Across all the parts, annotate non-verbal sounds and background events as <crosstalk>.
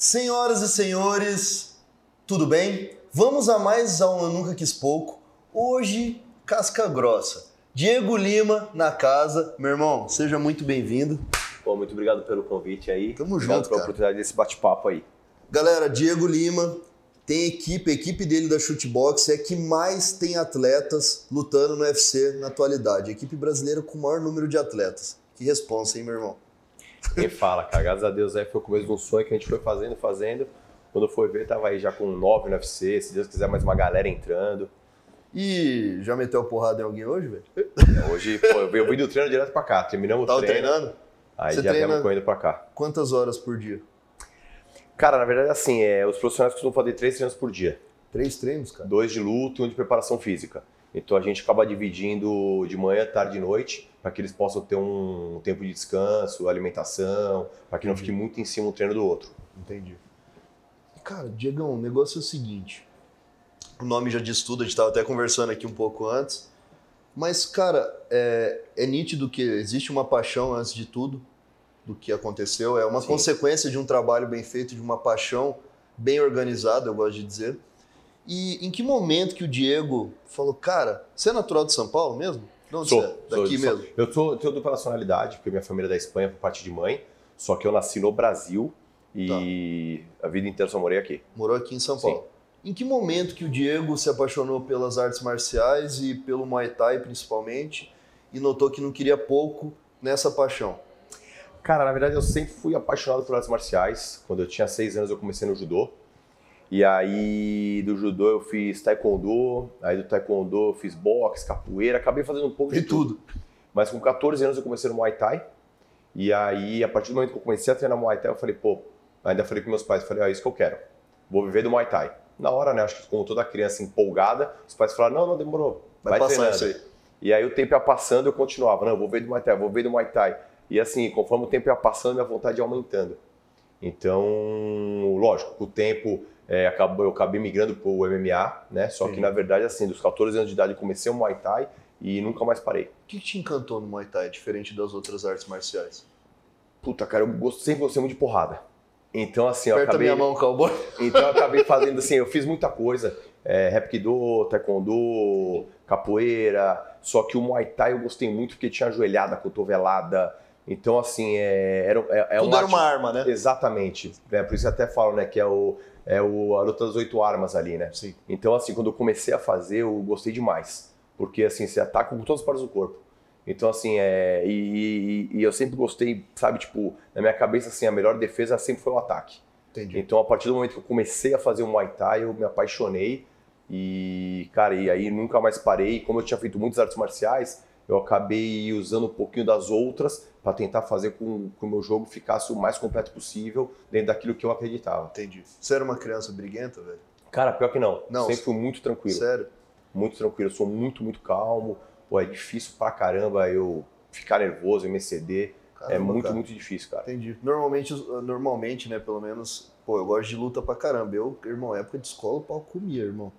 Senhoras e senhores, tudo bem? Vamos a mais um Eu Nunca Quis Pouco. Hoje, casca grossa. Diego Lima na casa. Meu irmão, seja muito bem-vindo. Pô, muito obrigado pelo convite aí. Tamo obrigado junto, pela cara. oportunidade desse bate-papo aí. Galera, Diego Lima tem equipe, a equipe dele da Shootbox é que mais tem atletas lutando no UFC na atualidade. A equipe brasileira com o maior número de atletas. Que responsa, hein, meu irmão? Quem fala, cara, graças a Deus aí foi o começo de um sonho que a gente foi fazendo, fazendo. Quando foi ver, tava aí já com nove no UFC, se Deus quiser mais uma galera entrando. E já meteu a porrada em alguém hoje, velho? Hoje, pô, eu vim- eu vim do treino direto pra cá, terminamos Tava o treino, treinando? aí Você já treina- viemos correndo pra cá. Quantas horas por dia? Cara, na verdade, assim, é, os profissionais costumam fazer três treinos por dia. Três treinos, cara? Dois de luta e um de preparação física. Então a gente acaba dividindo de manhã, tarde e noite, para que eles possam ter um tempo de descanso, alimentação, para que não fique muito em cima um treino do outro. Entendi. Cara, Diegão, o negócio é o seguinte. O nome já diz tudo, a gente estava até conversando aqui um pouco antes. Mas, cara, é, é nítido que existe uma paixão antes de tudo do que aconteceu. É uma Sim. consequência de um trabalho bem feito, de uma paixão bem organizada, eu gosto de dizer. E em que momento que o Diego falou, cara, você é natural de São Paulo mesmo? Onde Sou, é? Daqui sou. mesmo? Eu sou, tenho dupla nacionalidade, porque minha família é da Espanha por parte de mãe, só que eu nasci no Brasil e a vida inteira só morei aqui. Morou aqui em São Sim. Paulo. Em que momento que o Diego se apaixonou pelas artes marciais e pelo Muay Thai principalmente e notou que não queria pouco nessa paixão? Cara, na verdade eu sempre fui apaixonado por artes marciais. Quando eu tinha seis anos eu comecei no judô. E aí do judô eu fiz taekwondo, aí do taekwondo eu fiz boxe, capoeira, acabei fazendo um pouco De de tudo. tudo. Mas com 14 anos eu comecei no Muay Thai. E aí, a partir do momento que eu comecei a treinar Muay Thai, eu falei, pô, ainda falei com meus pais, falei, ah, é isso que eu quero. Vou viver do Muay Thai. Na hora, né, acho que como toda criança empolgada, os pais falaram, não, não, demorou. Vai, passar treinando. isso aí. E aí o tempo ia passando, eu continuava, não, eu vou ver do Muay Thai, vou ver do Muay Thai. E assim, conforme o tempo ia passando, minha vontade ia aumentando. Então, lógico, com o tempo é, acabou, eu acabei migrando pro MMA, né? Só que Sim. na verdade, assim, dos 14 anos de idade eu comecei o Muay Thai e nunca mais parei. O que te encantou no Muay Thai, diferente das outras artes marciais? Puta, cara, eu gosto, sempre gostei muito de porrada. Então, assim, eu Aperta acabei, minha mão, cowboy. então eu acabei <laughs> fazendo assim, eu fiz muita coisa. É, Hapkido, Taekwondo, capoeira. Só que o Muay Thai eu gostei muito porque tinha ajoelhada, cotovelada. Então, assim, é, era, é, é Tudo uma era uma arma, né? Exatamente. É, por isso eu até falo, né, que é, o, é o, a luta das oito armas ali, né? Sim. Então, assim, quando eu comecei a fazer, eu gostei demais. Porque, assim, você ataca com todas as partes do corpo. Então, assim, é, e, e- e eu sempre gostei, sabe, tipo, na minha cabeça, assim, a melhor defesa sempre foi o ataque. Entendi. Então, a partir do momento que eu comecei a fazer o Muay Thai, eu me apaixonei. E, cara, e aí nunca mais parei. Como eu tinha feito muitas artes marciais, eu acabei usando um pouquinho das outras para tentar fazer com que o meu jogo ficasse o mais completo possível dentro daquilo que eu acreditava. Entendi. Você era uma criança briguenta, velho? Cara, pior que não. Não, Sempre fui muito tranquilo. Sério? Muito tranquilo. Eu sou muito, muito calmo. Pô, é difícil pra caramba eu ficar nervoso, eu me exceder. é Caramba, muito, cara. muito difícil, cara. Entendi. Normalmente, normalmente, né, pelo menos, pô, eu gosto de luta pra caramba. Eu, irmão, época de escola, o pau comia, irmão.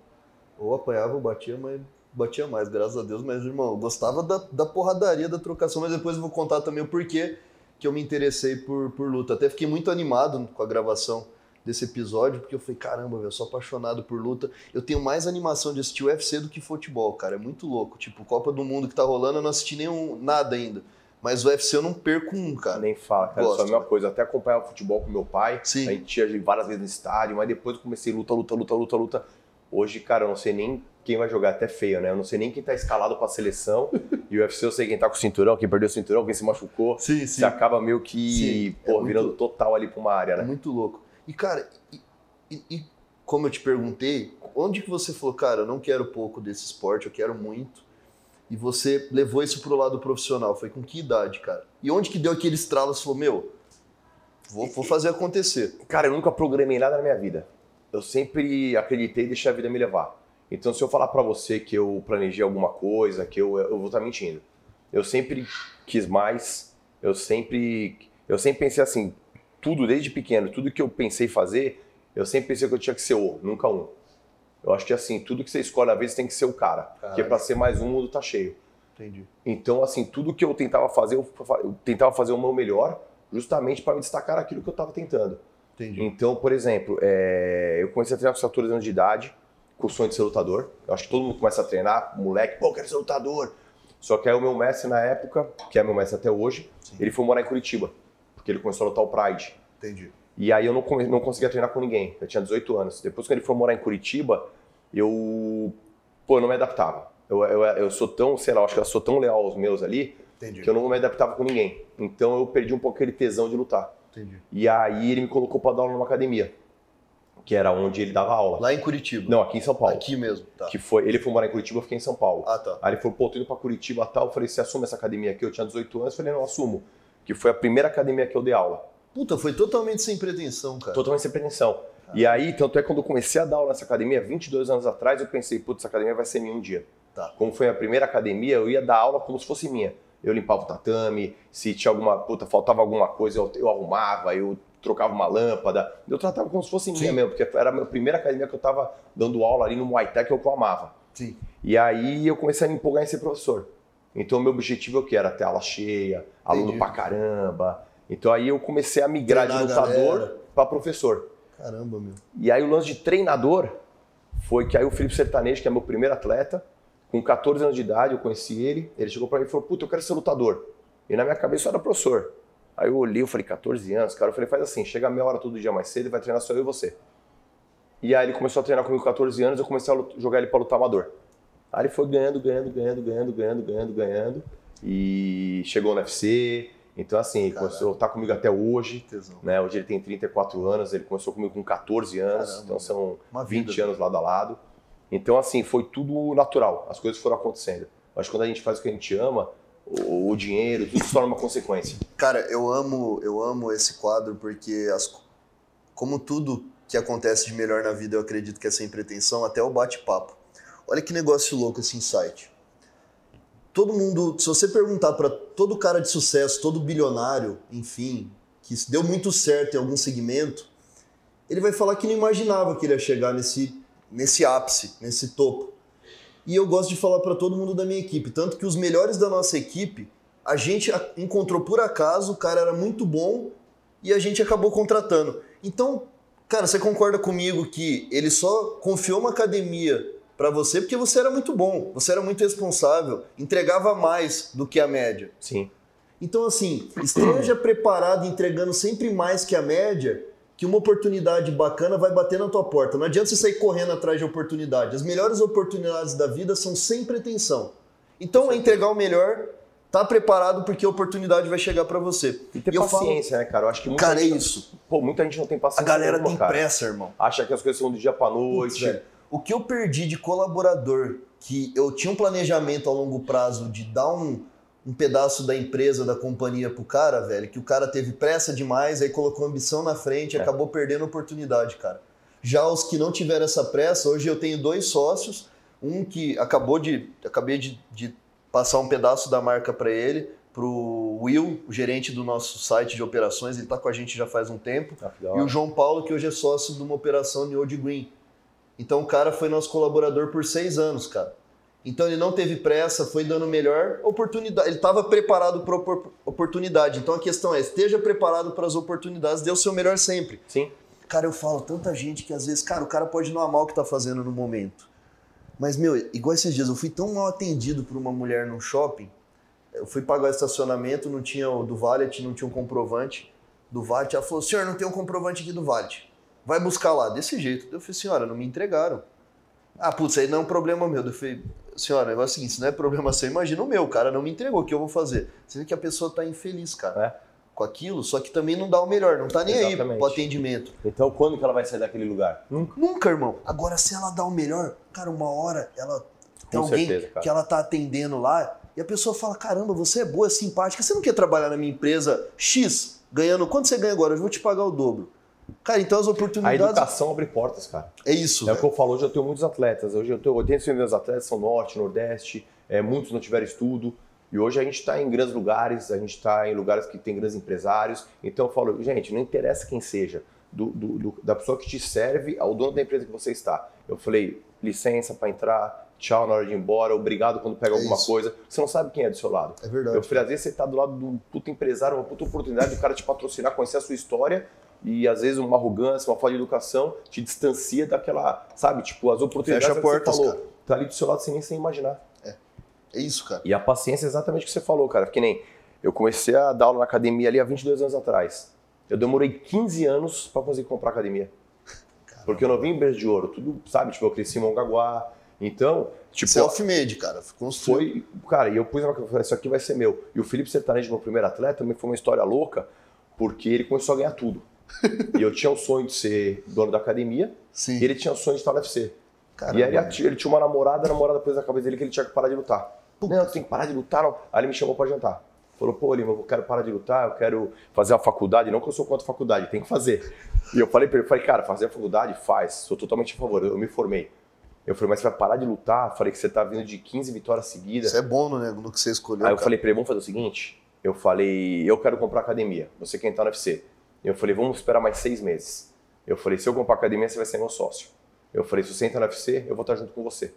Ou apanhava ou batia, mas batia mais, graças a Deus. Mas, irmão, gostava da, da porradaria, da trocação. Mas depois eu vou contar também o porquê que eu me interessei por, por luta. Até fiquei muito animado com a gravação desse episódio, porque eu falei, caramba, velho, eu sou apaixonado por luta. Eu tenho mais animação de assistir UFC do que futebol, cara. É muito louco. Tipo, Copa do Mundo que tá rolando, eu não assisti nenhum, nada ainda. Mas o UFC eu não perco um, cara. Nem fala, cara. Gosto, Só a mesma coisa. Eu até acompanhava futebol com meu pai. Sim. A gente ia várias vezes no estádio, mas depois eu comecei luta, luta, luta, luta, luta. Hoje, cara, eu não sei nem quem vai jogar, até feio, né? Eu não sei nem quem tá escalado pra seleção. <laughs> e o UFC eu sei quem tá com o cinturão, quem perdeu o cinturão, quem se machucou. Sim, Você acaba meio que, Sim, é pô, muito- virando total ali pra uma área, É né? muito louco. E, cara, e, e- e como eu te perguntei, onde que você falou, cara, eu não quero pouco desse esporte, eu quero muito. E você levou isso pro lado profissional. Foi com que idade, cara? E onde que deu aquele estralo? Você falou, meu, vou, vou fazer acontecer. Cara, eu nunca programei nada na minha vida. Eu sempre acreditei e deixei a vida me levar. Então, se eu falar pra você que eu planejei alguma coisa, que eu, eu vou estar mentindo. Eu sempre quis mais. Eu sempre, eu sempre pensei assim, tudo desde pequeno, tudo que eu pensei fazer, eu sempre pensei que eu tinha que ser o, nunca um. Eu acho que assim, tudo que você escolhe às vezes tem que ser o cara, porque pra ser mais um, o mundo tá cheio. Entendi. Então, assim, tudo que eu tentava fazer, eu, eu tentava fazer o meu melhor, justamente para me destacar naquilo que eu estava tentando. Entendi. Então, por exemplo, é, eu comecei a treinar com 14 anos de idade, com o sonho de ser lutador. Eu acho que todo mundo começa a treinar, moleque, pô, eu quero ser lutador. Só que aí o meu mestre na época, que é meu mestre até hoje, Sim. ele foi morar em Curitiba, porque ele começou a lutar o Pride. Entendi. E aí eu não, não conseguia treinar com ninguém. Eu tinha 18 anos. Depois que ele foi morar em Curitiba, eu, pô, eu não me adaptava. Eu, eu, eu sou tão, sei lá, acho que eu sou tão leal aos meus ali, Entendi. que eu não me adaptava com ninguém. Então eu perdi um pouco aquele tesão de lutar. Entendi. E aí ele me colocou para dar aula numa academia, que era onde ele dava aula. Lá em Curitiba. Não, aqui em São Paulo. Aqui mesmo. Tá. Que foi, ele foi morar em Curitiba, eu fiquei em São Paulo. Ah, tá. Aí ele falou, pô, tô indo pra Curitiba e tal. Eu falei, você assume essa academia aqui? Eu tinha 18 anos. Eu falei, não, assumo. Que foi a primeira academia que eu dei aula. Puta, foi totalmente sem pretensão, cara. Totalmente sem pretensão. E aí, tanto é que quando eu comecei a dar aula nessa academia, 22 anos atrás, eu pensei, putz, essa academia vai ser minha um dia. Tá. Como foi a primeira academia, eu ia dar aula como se fosse minha. Eu limpava o tatame, se tinha alguma, puta, faltava alguma coisa, eu, eu arrumava, eu trocava uma lâmpada. Eu tratava como se fosse minha Sim. mesmo, porque era a minha primeira academia que eu tava dando aula ali no Muay Thai, que eu amava. Sim. E aí eu comecei a me empolgar em ser professor. Então o meu objetivo é o que? Era ter aula cheia, aluno Entendi. pra caramba. Então aí eu comecei a migrar Treinar de lutador pra professor. Caramba, meu. E aí o lance de treinador foi que aí o Felipe Sertanejo, que é meu primeiro atleta, com 14 anos de idade, eu conheci ele, ele chegou pra mim e falou, puta, eu quero ser lutador. E na minha cabeça eu era professor. Aí eu olhei, eu falei, 14 anos, cara, eu falei, faz assim, chega meia hora todo dia mais cedo e vai treinar só eu e você. E aí ele começou a treinar comigo com 14 anos, eu comecei a jogar ele pra lutar amador. Aí ele foi ganhando, ganhando, ganhando, ganhando, ganhando, ganhando, ganhando. E chegou no UFC. Então, assim, ele começou a lutar comigo até hoje. Né? Hoje ele tem 34 anos, ele começou comigo com 14 anos, Caramba, então são Uma 20 vida. anos lado a lado. Então, assim, foi tudo natural, as coisas foram acontecendo. Mas quando a gente faz o que a gente ama, o, o dinheiro, tudo se torna uma consequência. Cara, eu amo, eu amo esse quadro porque as, como tudo que acontece de melhor na vida, eu acredito que é sem pretensão, até o bate-papo. Olha que negócio louco esse insight. Todo mundo, se você perguntar para todo cara de sucesso, todo bilionário, enfim, que deu muito certo em algum segmento, ele vai falar que não imaginava que ele ia chegar nesse, nesse ápice, nesse topo. E eu gosto de falar para todo mundo da minha equipe, tanto que os melhores da nossa equipe, a gente encontrou por acaso, o cara era muito bom e a gente acabou contratando. Então, cara, você concorda comigo que ele só confiou uma academia para você porque você era muito bom, você era muito responsável, entregava mais do que a média. Sim. Então, assim, esteja preparado entregando sempre mais que a média, que uma oportunidade bacana vai bater na tua porta. Não adianta você sair correndo atrás de oportunidade. As melhores oportunidades da vida são sem pretensão. Então, é entregar o melhor, tá preparado porque a oportunidade vai chegar para você. E ter E eu falo- paciência, né, cara? Eu acho que muita Cara, é gente, isso. Pô, muita gente não tem paciência. A galera tem cara. pressa, irmão. Acha que as coisas são do dia pra Putz, noite. velho, o que eu perdi de colaborador, que eu tinha um planejamento a longo prazo de dar um, um pedaço da empresa, da companhia pro cara, velho, que o cara teve pressa demais, aí colocou ambição na frente e É. acabou perdendo a oportunidade, cara. Já os que não tiveram essa pressa, hoje eu tenho dois sócios, um que acabou de. Acabei de, de passar um pedaço da marca para ele, pro Will, o gerente do nosso site de operações, ele tá com a gente já faz um tempo. Ah, E o João Paulo, que hoje é sócio de uma operação de Old Green. Então o cara foi nosso colaborador por seis anos, cara. Então ele não teve pressa, foi dando melhor oportunidade. Ele estava preparado para oportunidade. Então a questão é, esteja preparado para as oportunidades, dê o seu melhor sempre. Sim. Cara, eu falo tanta gente que às vezes, cara, o cara pode não amar o que tá fazendo no momento. Mas, meu, igual esses dias, eu fui tão mal atendido por uma mulher num shopping. Eu fui pagar o estacionamento, não tinha o do Valet, não tinha um comprovante do Valet. Ela falou, senhor, não tem um comprovante aqui do Valet. Vai buscar lá, desse jeito. Eu falei, senhora, não me entregaram. Ah, putz, aí não é um problema meu. Eu falei, senhora, o negócio é o seguinte, se não é problema seu, imagina o meu, o cara não me entregou, o que eu vou fazer? Sendo que a pessoa tá infeliz, cara, É. com aquilo, só que também não dá o melhor, não tá nem aí Exatamente. pro atendimento. Então quando que ela vai sair daquele lugar? Nunca. Nunca, irmão. Agora, se ela dá o melhor, cara, uma hora ela tem Com alguém certeza, cara. que ela tá atendendo lá e a pessoa fala: caramba, você é boa, é simpática, você não quer trabalhar na minha empresa X, ganhando. Quanto você ganha agora? Eu vou te pagar o dobro. Cara, então as A oportunidades. educação abre portas, cara. É isso. É o que eu falo, hoje eu tenho muitos atletas. Hoje eu tenho 80% dos meus atletas são norte, nordeste, é, muitos não tiveram estudo. E hoje a gente está em grandes lugares, a gente está em lugares que tem grandes empresários. Então eu falo, gente, não interessa quem seja, do, do- do- da pessoa que te serve ao dono da empresa que você está. Eu falei, licença para entrar, tchau na hora de ir embora, obrigado quando pega É alguma isso. coisa. Você não sabe quem é do seu lado. É verdade. Eu falei, às vezes você tá do lado de um puto empresário, uma puta oportunidade do cara te patrocinar, conhecer a sua história, e às vezes uma arrogância, uma falta de educação te distancia daquela, sabe, tipo, as oportunidades Fecha que você portas, falou, cara. tá ali do seu lado sem nem sem imaginar. É isso, cara. E a paciência é exatamente o que você falou, cara. Que nem eu comecei a dar aula na academia ali há 22 anos atrás. Eu demorei 15 anos para conseguir comprar academia. <laughs> Porque eu não vim em berço de ouro, tudo, sabe? Tipo, eu cresci em Mongaguá. Então, tipo, Self-made, cara. Construiu. foi. Cara, e eu pus uma coisa, isso aqui vai ser meu. E o Felipe Sertanejo, meu primeiro atleta, também foi uma história louca, porque ele começou a ganhar tudo. <laughs> e eu tinha o sonho de ser dono da academia, Sim. e ele tinha o sonho de estar no UFC. Caramba, e aí ele, ele tinha uma namorada, a namorada pôs na cabeça dele que ele tinha que parar de lutar. Puta. Não, tenho que parar de lutar, não. Aí ele me chamou pra jantar. Falou, pô, Lima, eu quero parar de lutar, eu quero fazer a faculdade. Não que eu sou contra a faculdade, tem que fazer. E eu falei pra ele, falei, cara, fazer a faculdade, faz. Sou totalmente a favor, eu me formei. Eu falei, mas você vai parar de lutar? Falei que você tá vindo de 15 vitórias seguidas. Isso é bom no, no que você escolheu. Aí eu cara. falei pra ele, vamos fazer o seguinte? Eu falei, eu quero comprar academia. Você quer entrar no UFC? Eu falei, vamos esperar mais seis meses. Eu falei, se eu comprar academia, você vai ser meu sócio. Eu falei, se você entrar no UFC, eu vou estar junto com você.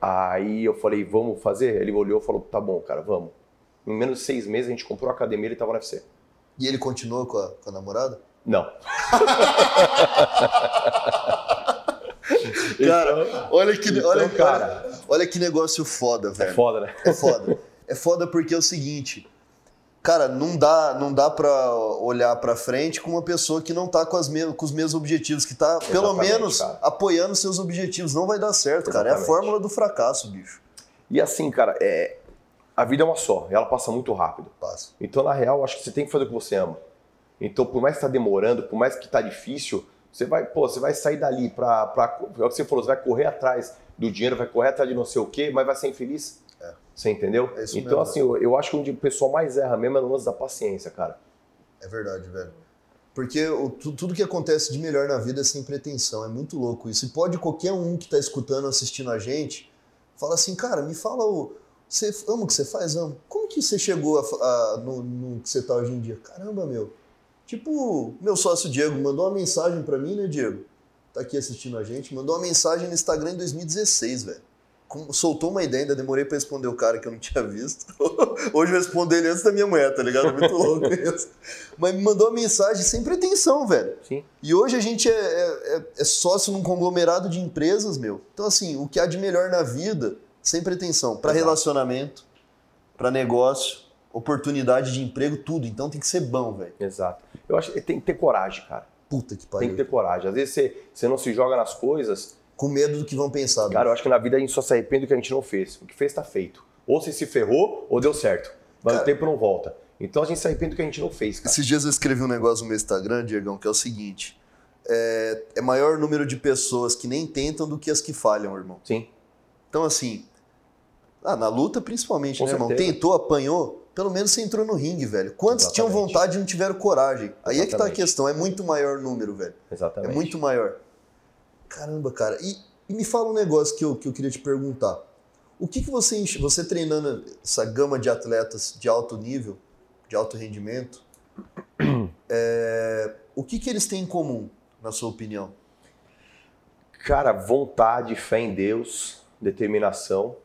Aí eu falei, vamos fazer? Ele olhou e falou, tá bom, cara, vamos. Em menos de seis meses a gente comprou a academia e ele tava no UFC. E ele continuou com a, com a namorada? Não. <laughs> Cara, olha que, então, olha, cara, olha, olha que negócio foda, é velho. foda, né? É foda. É foda porque é o seguinte, cara, não dá, não dá para olhar pra frente com uma pessoa que não tá com, as com os mesmos objetivos, que tá pelo Exatamente, menos cara. apoiando seus objetivos. Não vai dar certo, cara. É a Exatamente. fórmula do fracasso, bicho. E assim, cara, é... a vida é uma só, e ela passa muito rápido. Passa. Então, na real, acho que você tem que fazer o que você ama. Então, por mais que tá demorando, por mais que tá difícil, você vai, pô, você vai sair dali pra, pra. É o que você falou, você vai correr atrás do dinheiro, vai correr atrás de não sei o quê, mas vai ser infeliz. Você entendeu? É isso então, mesmo. assim, eu, eu acho que onde o pessoal mais erra mesmo é no lance da paciência, cara. É verdade, velho. Porque o- tu- tudo que acontece de melhor na vida é sem pretensão. É muito louco isso. E pode qualquer um que tá escutando, assistindo a gente, fala assim, cara, me fala o. Você ama o que você faz? Amo. Como que você chegou a a- no, no que você tá hoje em dia? Caramba, meu. Tipo, meu sócio Diego mandou uma mensagem pra mim, né, Diego? Tá aqui assistindo a gente. Mandou uma mensagem no Instagram em 2016, velho. Soltou uma ideia, ainda demorei pra responder o cara que eu não tinha visto. <laughs> Hoje eu respondo ele antes da minha mulher, tá ligado? Muito <laughs> louco isso. Mas me mandou uma mensagem sem pretensão, velho. Sim. E hoje a gente é, é- é- é sócio num conglomerado de empresas, meu. Então, assim, o que há de melhor na vida, sem pretensão. Pra Exato. relacionamento, pra negócio, oportunidade de emprego, tudo. Então tem que ser bom, velho. Exato. Eu acho que tem que ter coragem, cara. Puta que Tem pariu. que ter coragem. Às vezes você, você não se joga nas coisas. Com medo do que vão pensar. Cara, eu acho que na vida a gente só se arrepende do que a gente não fez. O que fez tá feito. Ou você se ferrou, ou deu certo. Mas Cara- o tempo não volta. Então a gente se arrepende do que a gente não fez, cara. Esses dias eu escrevi um negócio no meu Instagram, Diegão, que é o seguinte. É, é maior número de pessoas que nem tentam do que as que falham, irmão. Sim. Então, assim, ah, na luta principalmente, Com né, irmão? certeza. Tentou, apanhou, pelo menos você entrou no ringue, velho. Quantos tinham Exatamente. vontade e não tiveram coragem? Aí é que tá a Exatamente. questão, é muito maior número, velho. Exatamente. É muito maior. Caramba, cara. E, e me fala um negócio que eu, que eu queria te perguntar. O que, que você, você treinando essa gama de atletas de alto nível, de alto rendimento, <clears throat> é, o que, que eles têm em comum, na sua opinião? Cara, vontade, fé em Deus, determinação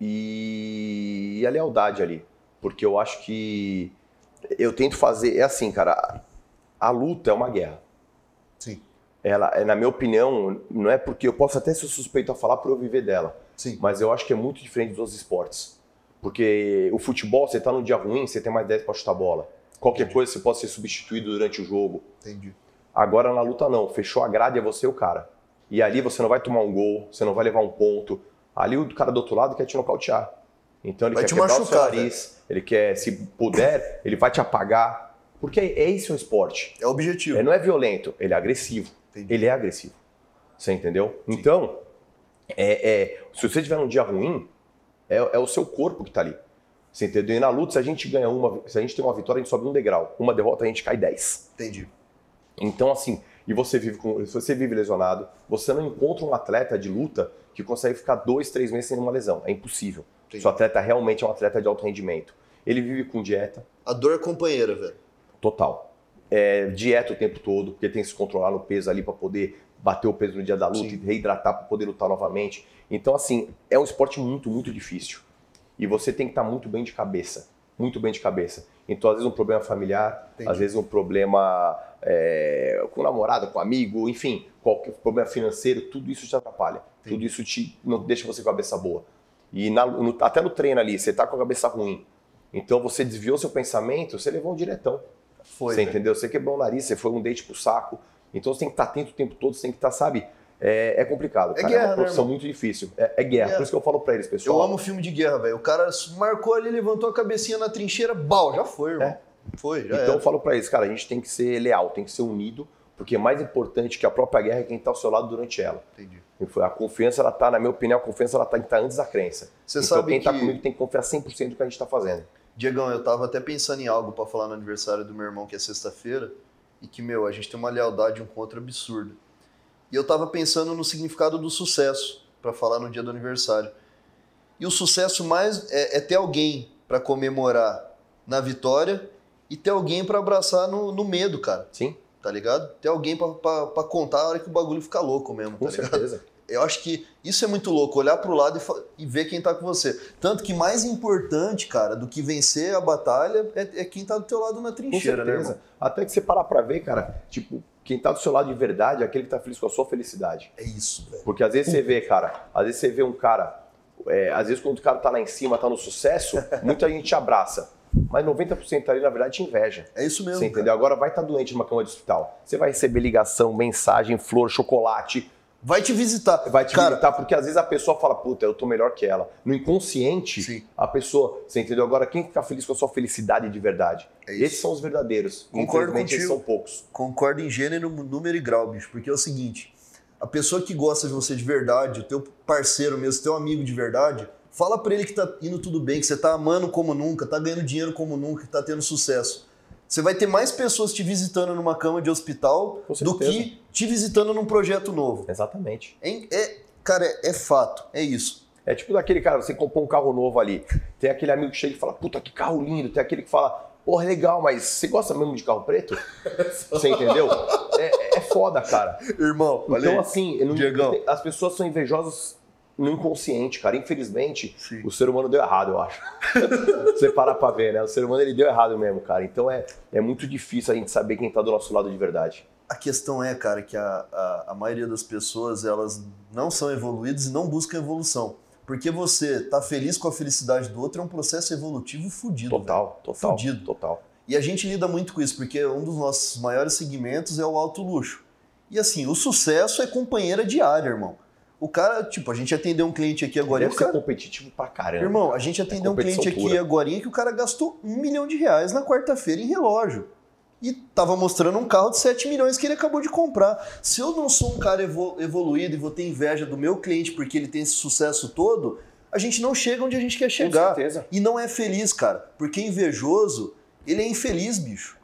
e, e a lealdade ali. Porque eu acho que eu tento fazer. É assim, cara, a luta é uma guerra. Sim, Ela, é, na minha opinião, não é porque eu posso até ser suspeito a falar por eu viver dela. sim. Mas eu acho que é muito diferente dos outros esportes. Porque o futebol, você tá num dia ruim, você tem mais 10 pra chutar bola. Qualquer coisa você pode ser substituído durante o jogo. Entendi. Agora na luta não, fechou a grade é você o cara. E ali você não vai tomar um gol, você não vai levar um ponto. Ali o cara do outro lado quer te nocautear. Então ele Vai quer te quebrar o seu machucar, nariz, ele quer, se puder, ele vai te apagar. Porque é esse o esporte. É o objetivo. Ele não é violento, ele é agressivo. Entendi. Ele é agressivo. Você entendeu? Então, é, é, se você tiver um dia ruim, é, é o seu corpo que tá ali. Você entendeu? E na luta, se a gente ganha uma, se a gente tem uma vitória, a gente sobe um degrau. Uma derrota, a gente cai 10. Entendi. Então, assim, e você vive com, se você vive lesionado, você não encontra um atleta de luta que consegue ficar dois, três meses sem uma lesão. É impossível. Entendi. Se o atleta realmente é um atleta de alto rendimento. Ele vive com dieta A dor é companheira, velho. total. É, dieta o tempo todo, porque tem que se controlar no peso ali para poder bater o peso no dia da luta Sim. e reidratar para poder lutar novamente. Então, assim, é um esporte muito, muito difícil. E você tem que estar muito bem de cabeça. Muito bem de cabeça. Então, às vezes, um problema familiar, Entendi. às vezes, um problema é, com o namorado, com o amigo, enfim, qualquer problema financeiro, tudo isso te atrapalha. Entendi. Tudo isso te, não deixa você com a cabeça boa. E na- no- até no treino ali, você tá com a cabeça ruim. Então, você desviou seu pensamento, você levou um diretão. Foi. você velho. entendeu? Você quebrou o nariz, você foi um date pro saco. Então, você tem que estar atento o tempo todo, você tem que estar, sabe? É, é complicado, cara. É, guerra, uma né, profissão irmão? muito difícil. É, é guerra. Guerra. Por isso que eu falo pra eles, pessoal. Eu amo filme de guerra, velho. O cara marcou ali, levantou a cabecinha na trincheira, bal, já foi, irmão. É. Foi, já Então eu falo pra eles, cara, a gente tem que ser leal, tem que ser unido, porque mais importante que a própria guerra é quem tá ao seu lado durante ela. Entendi. A confiança, ela tá, na minha opinião, a confiança ela tá, tá antes da crença. Você então sabe quem que... tá comigo tem que confiar 100% no que a gente tá fazendo. Diegão, eu tava até pensando em algo pra falar no aniversário do meu irmão, que é sexta-feira, e que, meu, a gente tem uma lealdade um outro absurda. E eu tava pensando no significado do sucesso, pra falar no dia do aniversário. E o sucesso mais é, é ter alguém pra comemorar na vitória e ter alguém pra abraçar no, no medo, cara, Sim, tá ligado? Ter alguém pra contar a hora que o bagulho fica louco mesmo, com tá ligado? Eu acho que isso é muito louco, olhar pro lado e, e ver quem tá com você. Tanto que mais importante, cara, do que vencer a batalha é, é quem tá do teu lado na trincheira, né, irmão? Até que você parar pra ver, cara, tipo, quem tá do seu lado de verdade é aquele que tá feliz com a sua felicidade. É isso, velho. Porque às vezes você vê, cara, às vezes você vê um cara, é, às vezes quando o cara tá lá em cima, tá no sucesso, <laughs> muita gente te abraça. Mas 90% ali, na verdade, te inveja. É isso mesmo. Você cara. entendeu? Agora vai estar doente numa cama de hospital. Você vai receber ligação, mensagem, flor, chocolate. Vai te visitar. Vai te cara, visitar, porque às vezes a pessoa fala, puta, eu tô melhor que ela. No inconsciente, Sim. a pessoa, você entendeu? Agora, quem fica feliz com a sua felicidade de verdade? É. Esses são os verdadeiros. Concordo Infelizmente, esses contigo. são poucos. Concordo em gênero, número e grau, bicho. Porque é o seguinte: a pessoa que gosta de você de verdade, o teu parceiro mesmo, teu amigo de verdade, fala pra ele que tá indo tudo bem, que você tá amando como nunca, tá ganhando dinheiro como nunca, que tá tendo sucesso. Você vai ter mais pessoas te visitando numa cama de hospital do que te visitando num projeto novo. Exatamente. É, é- cara, é, é fato, é isso. É tipo daquele cara, você comprou um carro novo ali. Tem aquele amigo que chega e fala, puta, que carro lindo. Tem aquele que fala, porra, legal, mas você gosta mesmo de carro preto? <laughs> Você entendeu? É, é foda, cara. Irmão, Então, aí. assim, eu não- Diegão. as pessoas são invejosas no inconsciente, cara. Infelizmente, Sim. o ser humano deu errado, eu acho. <laughs> Você parar pra ver, né? O ser humano ele deu errado mesmo, cara. Então é, é muito difícil a gente saber quem tá do nosso lado de verdade. A questão é, cara, que a, a, a maioria das pessoas, elas não são evoluídas e não buscam evolução. Porque você tá feliz com a felicidade do outro é um processo evolutivo fudido. velho. Total, total. Fudido. Total. E a gente lida muito com isso, porque um dos nossos maiores segmentos é o alto luxo. E assim, o sucesso é companheira diária, irmão. O cara, tipo, a gente atendeu um cliente aqui agora. Deve ser cara- competitivo pra caramba. Irmão, a gente atendeu um competição cliente aqui pura. agora que o cara gastou um milhão de reais na quarta-feira em relógio. E tava mostrando um carro de 7 milhões que ele acabou de comprar. Se eu não sou um cara evo- evoluído e vou ter inveja do meu cliente porque ele tem esse sucesso todo, a gente não chega onde a gente quer Com chegar. certeza. E não é feliz, cara. Porque invejoso, ele é infeliz, bicho.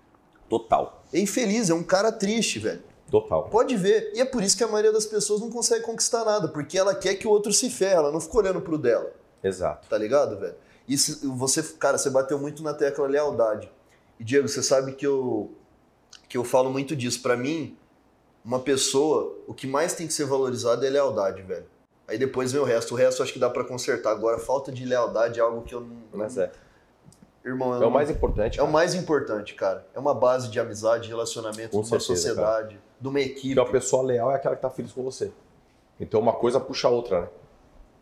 Total. É infeliz, é um cara triste, velho. Total. Pode ver. E é por isso que a maioria das pessoas não consegue conquistar nada, porque ela quer que o outro se ferre, ela não fica olhando pro dela. Exato. Tá ligado, velho? Isso, você, cara, você bateu muito na tecla lealdade. E Diego, você sabe que eu que eu falo muito disso. Pra mim, uma pessoa, o que mais tem que ser valorizado é lealdade, velho. Aí depois vem o resto. O resto eu acho que dá pra consertar. Agora, falta de lealdade é algo que eu não. Mas é. Irmão, É o mais importante. é o cara. mais importante, cara. É uma base de amizade, relacionamento, Com de uma certeza, sociedade, de uma equipe. Porque a pessoa leal é aquela que tá feliz com você. Então uma coisa puxa a outra, né?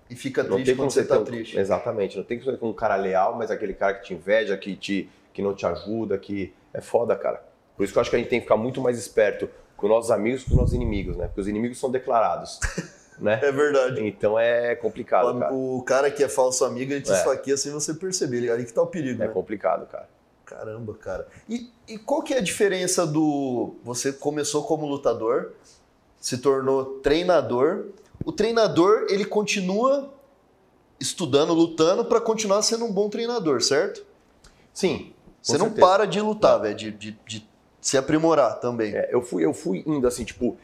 E fica Não triste quando você tá um- triste. Exatamente. Não tem você ter um cara leal, mas aquele cara que te inveja, que, te, que não te ajuda, que é foda, cara. Por isso que eu acho que a gente tem que ficar muito mais esperto com nossos amigos que com os nossos inimigos, né? Porque os inimigos são declarados, <laughs> né? É verdade. Então é complicado, cara. O cara que é falso amigo, ele te É. esfaqueia sem você perceber. Ele- Ali que tá o perigo, É né? complicado, cara. Caramba, cara. E, e qual que é a diferença do... Você começou como lutador, se tornou treinador. O treinador, ele continua estudando, lutando pra continuar sendo um bom treinador, certo? Sim. Você não certeza. para de lutar, velho, de, de, de se aprimorar também. É, eu, fui, eu fui indo assim, tipo,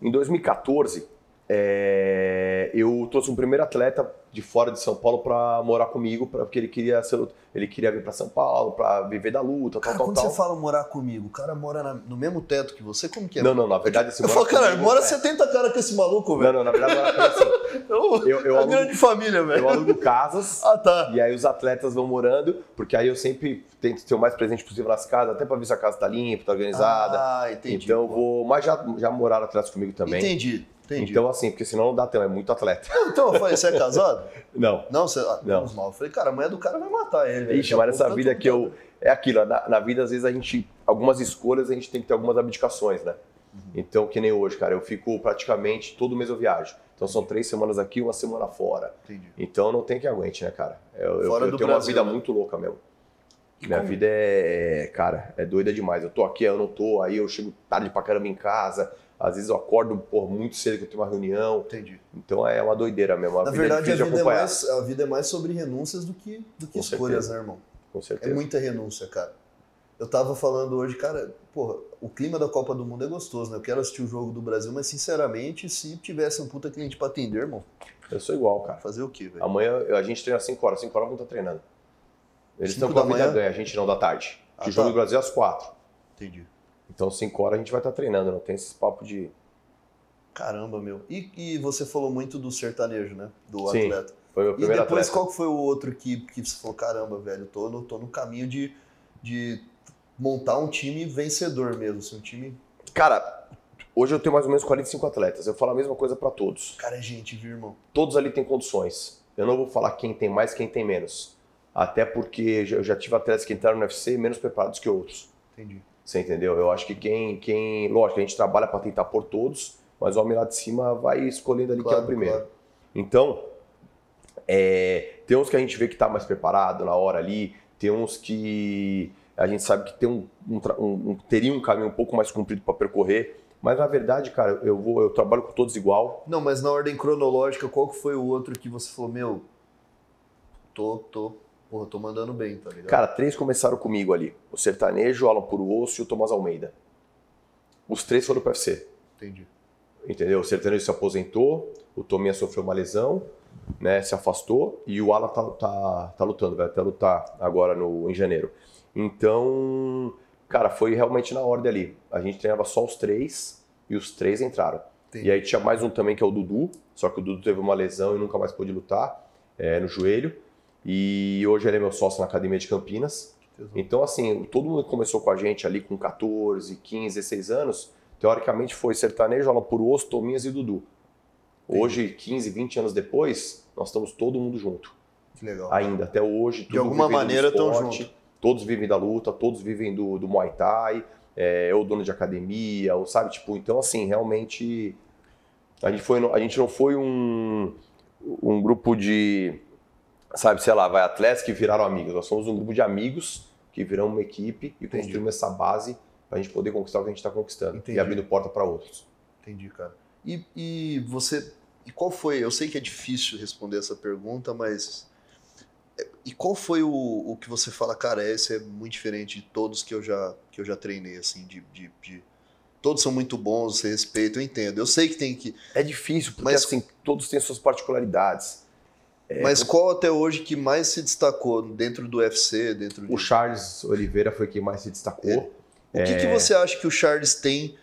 em 2014, é, eu trouxe um primeiro atleta de fora de São Paulo para morar comigo, pra, porque ele queria ser, ele queria vir para São Paulo para viver da luta, cara, tal, quando tal, você fala morar comigo, o cara mora na- no mesmo teto que você, como que é? Não, não, na verdade esse Eu falo, cara, comigo, mora é. 70 cara com esse maluco, Não, velho. não, na verdade mora assim. <laughs> Eu, Eu, eu, é alugo, grande família, velho. eu alugo casas <laughs> Ah, tá. e aí os atletas vão morando, porque aí eu sempre tento ser o mais presente possível nas casas, até para ver se a casa tá limpa, tá organizada. Ah, entendi. então eu vou, mas já, já moraram atletas comigo também. Entendi, entendi. Então assim, porque senão não dá tempo, é muito atleta. Então, eu falei, você é <laughs> casado? Não. Não, você. Ah, Não. mal. Eu falei, cara, a mulher do cara vai matar ele. Ixi, mas essa vida que eu. É aquilo, na, na vida, às vezes a gente. Algumas escolhas a gente tem que ter algumas abdicações, né? Uhum. Então, que nem hoje, cara, eu fico praticamente todo mês eu viajo. Então são três semanas aqui, uma semana fora. Entendi. Então não tem que aguente, né, cara? Eu, eu- Fora eu tenho uma Brasil, vida né? muito louca mesmo. E Minha como- vida é, é, cara, é doida demais. Eu tô aqui, eu não tô, aí eu chego tarde pra caramba em casa. Às vezes eu acordo por muito cedo que eu tenho uma reunião. Entendi. Então é uma doideira mesmo. A Na verdade, é a vida, é mais, a vida é mais sobre renúncias do que, do que Com escolhas, certeza. né, irmão? Com É certeza. muita renúncia, cara. Eu tava falando hoje, cara, porra, o clima da Copa do Mundo é gostoso, né? Eu quero assistir o jogo do Brasil, mas sinceramente, se tivesse um puta cliente pra atender, irmão, Eu sou igual, cara. fazer o quê, velho? Amanhã a gente treina às 5 horas, 5 horas vamos estar treinando. Eles estão com a da vida manhã? ganha, a gente não da tarde. Ah, o jogo tá. do Brasil é às 4. Entendi. Então 5 horas a gente vai estar treinando, não tem esses papos de. Caramba, meu. E, e você falou muito do sertanejo, né? Do Sim, atleta. Foi o meu E primeiro depois, atleta. qual foi o outro que, que você falou, caramba, velho, tô no, tô no caminho de, de montar um time vencedor mesmo, assim, um time... Cara, hoje eu tenho mais ou menos 45 atletas. Eu falo a mesma coisa pra todos. Cara, é gente, viu, irmão? Todos ali têm condições. Eu não vou falar quem tem mais, quem tem menos. Até porque eu já tive atletas que entraram no UFC menos preparados que outros. Entendi. Você entendeu? Eu acho que quem, quem lógico, a gente trabalha para tentar por todos, mas o homem lá de cima vai escolhendo ali que é o primeiro. claro. Então, é, tem uns que a gente vê que está mais preparado na hora ali, tem uns que a gente sabe que tem um, um- um- teria um caminho um pouco mais comprido para percorrer, mas na verdade, cara, eu vou, eu trabalho com todos igual. Não, mas na ordem cronológica, qual que foi o outro que você falou, meu, tô, tô, porra, tô mandando bem, tá ligado? Cara, três começaram comigo ali: o sertanejo, o Alan Puro Osso e o Tomás Almeida. Os três foram pro UFC. Entendi. entendeu? O sertanejo se aposentou, o Tominha sofreu uma lesão, né, se afastou e o Alan tá, tá, tá lutando, vai até lutar agora no, em janeiro. Então, cara, foi realmente na ordem ali. A gente treinava só os três e os três entraram. Entendi. E aí tinha mais um também que é o Dudu, só que o Dudu teve uma lesão e nunca mais pôde lutar é, no joelho. E hoje ele é meu sócio na Academia de Campinas. Então, assim, todo mundo que começou com a gente ali com 14, 15, 16 anos, teoricamente foi sertanejo, Alan por Osso, Tominhas e Dudu. Hoje, 15, 20 anos depois, nós estamos todo mundo junto. Que legal. Ainda, até hoje. tudo alguma maneira tão esporte, junto. Todos vivem da luta, todos vivem do, do Muay Thai, é, ou dono de academia, ou sabe, tipo, então assim, realmente a gente, foi, a gente não foi um, um grupo de, sabe, sei lá, vai atletas que viraram amigos. Nós somos um grupo de amigos que viramos uma equipe e Entendi. construímos essa base para a gente poder conquistar o que a gente está conquistando Entendi. e abrindo porta para outros. Entendi, cara. E, e você. E qual foi? Eu sei que é difícil responder essa pergunta, mas. é, E qual foi o, o que você fala, cara, esse é muito diferente de todos que eu já, que eu já treinei, assim, de, de, de- Todos são muito bons, você respeita, eu entendo. Eu sei que tem que. É difícil, porque Mas- assim, todos têm suas particularidades. É, mas qual até hoje que mais se destacou dentro do UFC, dentro de. O Charles Oliveira foi quem mais se destacou. O que, que você acha que o Charles tem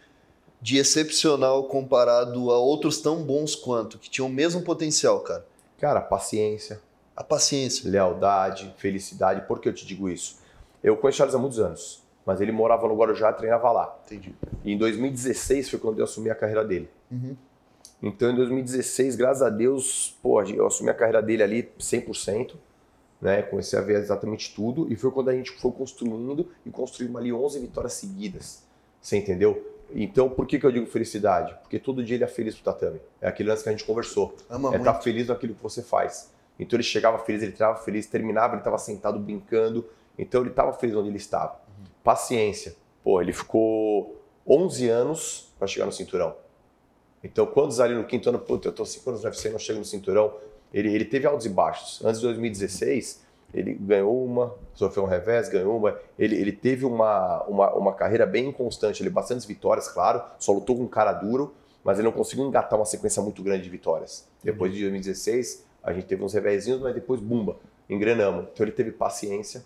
de excepcional comparado a outros tão bons quanto, que tinham o mesmo potencial, cara? Cara, paciência, A paciência. lealdade, felicidade. Por que eu te digo isso? Eu conheço o Charles há muitos anos, mas ele morava no Guarujá e treinava lá. Entendi. E em 2016 foi quando eu assumi a carreira dele. Uhum. Então em 2016, graças a Deus, pô, eu assumi a carreira dele ali 100%, né? Comecei a ver exatamente tudo e foi quando a gente foi construindo e construímos ali 11 vitórias seguidas. Você entendeu? Então, por que, que eu digo felicidade? Porque todo dia ele é feliz pro tatame. É aquele lance que a gente conversou. Ama é muito. estar feliz naquilo que você faz. Então ele chegava feliz, ele treinava feliz, terminava, ele estava sentado brincando. Então ele estava feliz onde ele estava. Paciência. Pô, ele ficou 11 anos para chegar no cinturão. Então, quantos ali no quinto ano, puta, eu tô 5 anos no UFC, não chego no cinturão. Ele, ele teve altos e baixos. Antes de 2016, ele ganhou uma, sofreu um revés, ganhou uma. Ele, ele teve uma, uma, uma carreira bem inconstante, ele bastantes vitórias, claro, só lutou com um cara duro. mas ele não conseguiu engatar uma sequência muito grande de vitórias. Depois de 2016, a gente teve uns revézinhos, mas depois, bumba, engrenamos. Então ele teve paciência.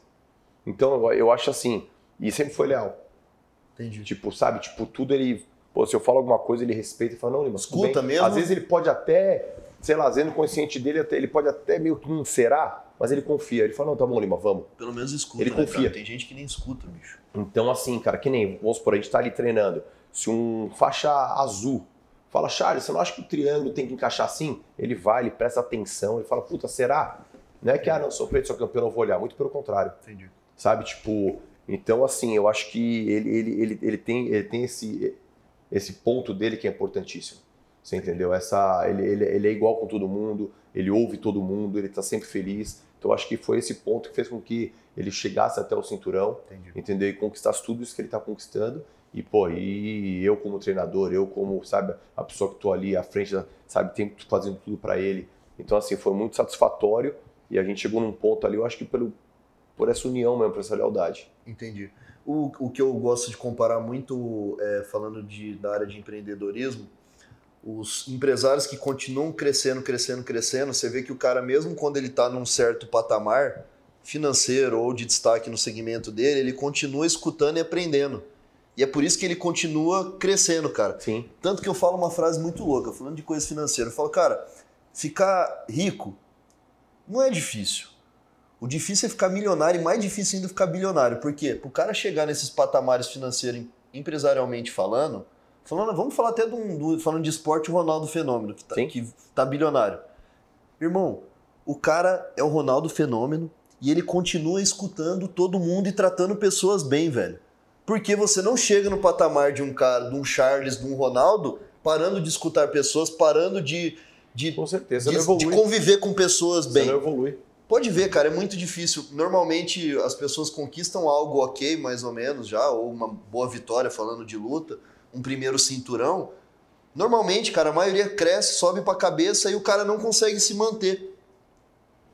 Então eu acho assim, e sempre foi leal. Entendi. Tipo, sabe, tipo, tudo ele. Pô, se eu falo alguma coisa, ele respeita e fala, não, Lima, Escuta mesmo? Às vezes ele pode até, sei lá, às vezes no consciente dele, ele pode até meio que, hum, será? Mas ele confia. Ele fala, não, tá bom, Lima, vamos. Pelo menos escuta, Ele né, confia. cara? Tem gente que nem escuta, bicho. Então, assim, cara, que nem, vamos supor, a gente tá ali treinando. Se um faixa azul fala, Charles, você não acha que o triângulo tem que encaixar assim? Ele vai, ele presta atenção, ele fala, puta, será? Não é que, ah, não, sou preto, sou campeão, não vou olhar. Muito pelo contrário. Entendi. sabe? Tipo, então assim, eu acho que ele, ele, ele, ele tem, ele tem esse, esse ponto dele que é importantíssimo. Você entendeu? Essa, ele, ele, ele é igual com todo mundo, ele ouve todo mundo, ele tá sempre feliz. Então acho que foi esse ponto que fez com que ele chegasse até o cinturão, Entendi. entendeu? E conquistasse tudo isso que ele tá conquistando. E, pô, e eu como treinador, eu como, sabe, a pessoa que tô ali à frente, sabe, tem fazendo tudo para ele. Então, assim, foi muito satisfatório e a gente chegou num ponto ali, eu acho que pelo, por essa união mesmo, por essa lealdade. Entendi. O, o que eu gosto de comparar muito, é, falando de, da área de empreendedorismo, os empresários que continuam crescendo, crescendo, crescendo, você vê que o cara, mesmo quando ele está num certo patamar financeiro ou de destaque no segmento dele, ele continua escutando e aprendendo. E é por isso que ele continua crescendo, cara. Sim. Tanto que eu falo uma frase muito louca, falando de coisas financeiras. Eu falo, cara, ficar rico não é difícil. O difícil é ficar milionário e mais difícil ainda é ficar bilionário. Por quê? Para o cara chegar nesses patamares financeiros, empresarialmente falando, falando vamos falar até de um, do- falando de esporte, o Ronaldo Fenômeno, que tá, Sim. que tá bilionário. Irmão, o cara é o Ronaldo Fenômeno e ele continua escutando todo mundo e tratando pessoas bem, velho. Porque você não chega no patamar de um cara, de um Charles, de um Ronaldo, parando de escutar pessoas, parando de, de, Com certeza. de, Você de conviver com pessoas Você bem. não evolui. Pode ver, cara, é muito difícil. Normalmente as pessoas conquistam algo ok, mais ou menos já, ou uma boa vitória falando de luta, um primeiro cinturão. Normalmente, cara, a maioria cresce, sobe pra cabeça e o cara não consegue se manter.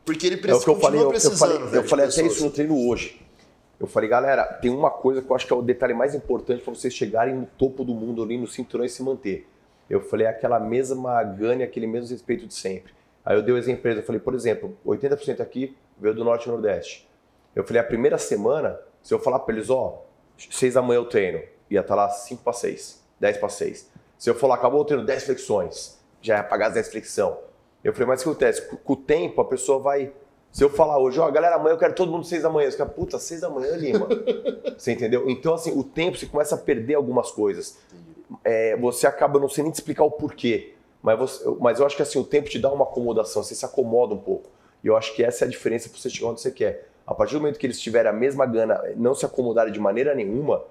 Porque ele É o precisa que eu falei, eu, eu precisando, falei, velho, eu falei até pessoas. isso no treino hoje. Eu falei, galera, tem uma coisa que eu acho que é o detalhe mais importante para vocês chegarem no topo do mundo ali no cinturão e se manter. Eu falei, é aquela mesma gana, aquele mesmo respeito de sempre. Aí eu dei o exemplo eles, eu falei, por exemplo, 80% aqui veio do Norte e Nordeste. Eu falei, a primeira semana, se eu falar pra eles, ó, 6 da manhã eu treino, ia estar lá 5 para 6, 10 para 6. Se eu falar, acabou o treino, 10 flexões, já ia pagar as 10 flexão. Eu falei, mas o que acontece? Com, o tempo, a pessoa vai. Se eu falar hoje, ó, galera, amanhã eu quero todo mundo 6 da manhã. Você fica, puta, 6 da manhã, Lima. <laughs> você entendeu? Então, assim, o tempo, você começa a perder algumas coisas. É, você acaba, eu não sei nem te explicar o porquê, mas, você- eu- mas eu acho que assim, o tempo te dá uma acomodação, você se acomoda um pouco. E eu acho que essa é a diferença para você chegar onde você quer. A partir do momento que eles tiverem a mesma gana, não se acomodarem de maneira nenhuma,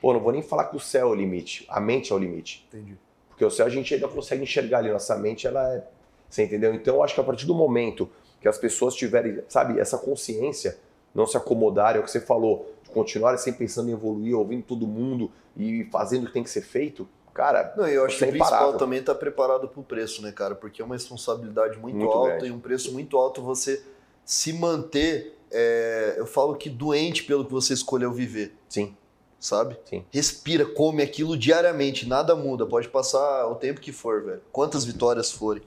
pô, não vou nem falar que o céu é o limite, a mente é o limite. Entendi. Porque o céu a gente ainda consegue enxergar ali, nossa mente, ela é. Você entendeu? Então eu acho que a partir do momento que as pessoas tiverem, sabe, essa consciência, não se acomodarem, é o que você falou, de continuarem sempre pensando em evoluir, ouvindo todo mundo e fazendo o que tem que ser feito, cara, Não, eu acho que o principal também estar preparado pro preço, né, cara? Porque é uma responsabilidade muito, Muito alta grande. e um preço muito alto você se manter, é, eu falo que doente pelo que você escolheu viver, sim, sabe? Sim. Respira, come aquilo diariamente, nada muda, pode passar o tempo que for, velho. Quantas vitórias forem.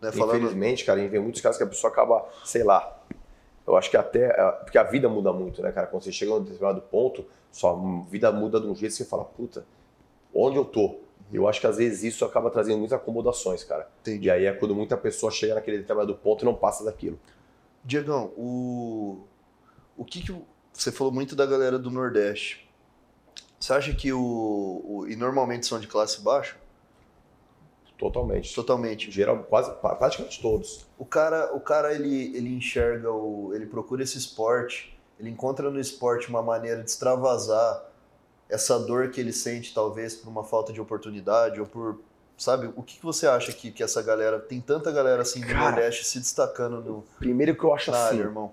Né? Falando, Infelizmente, cara, a gente vê muitos casos que a pessoa acaba, sei lá. Eu acho que até. é, Porque a vida muda muito, né, cara? Quando você chega a um determinado ponto, sua vida muda de um jeito que você fala, puta, onde eu tô? Eu acho que às vezes isso acaba trazendo muitas acomodações, cara. Entendi. E aí é quando muita pessoa chega naquele determinado ponto e não passa daquilo. Diegão, o, o que que você falou muito da galera do Nordeste? Você acha que o, o e normalmente são de classe baixa? Totalmente. Totalmente. Geral, quase, pra- praticamente todos. O cara, o cara ele, ele enxerga o, ele procura esse esporte, ele encontra no esporte uma maneira de extravasar essa dor que ele sente talvez por uma falta de oportunidade ou por, sabe? O que, que você acha que, que essa galera tem tanta galera assim do Cara, Nordeste se destacando no Primeiro que eu acho na assim, área, irmão?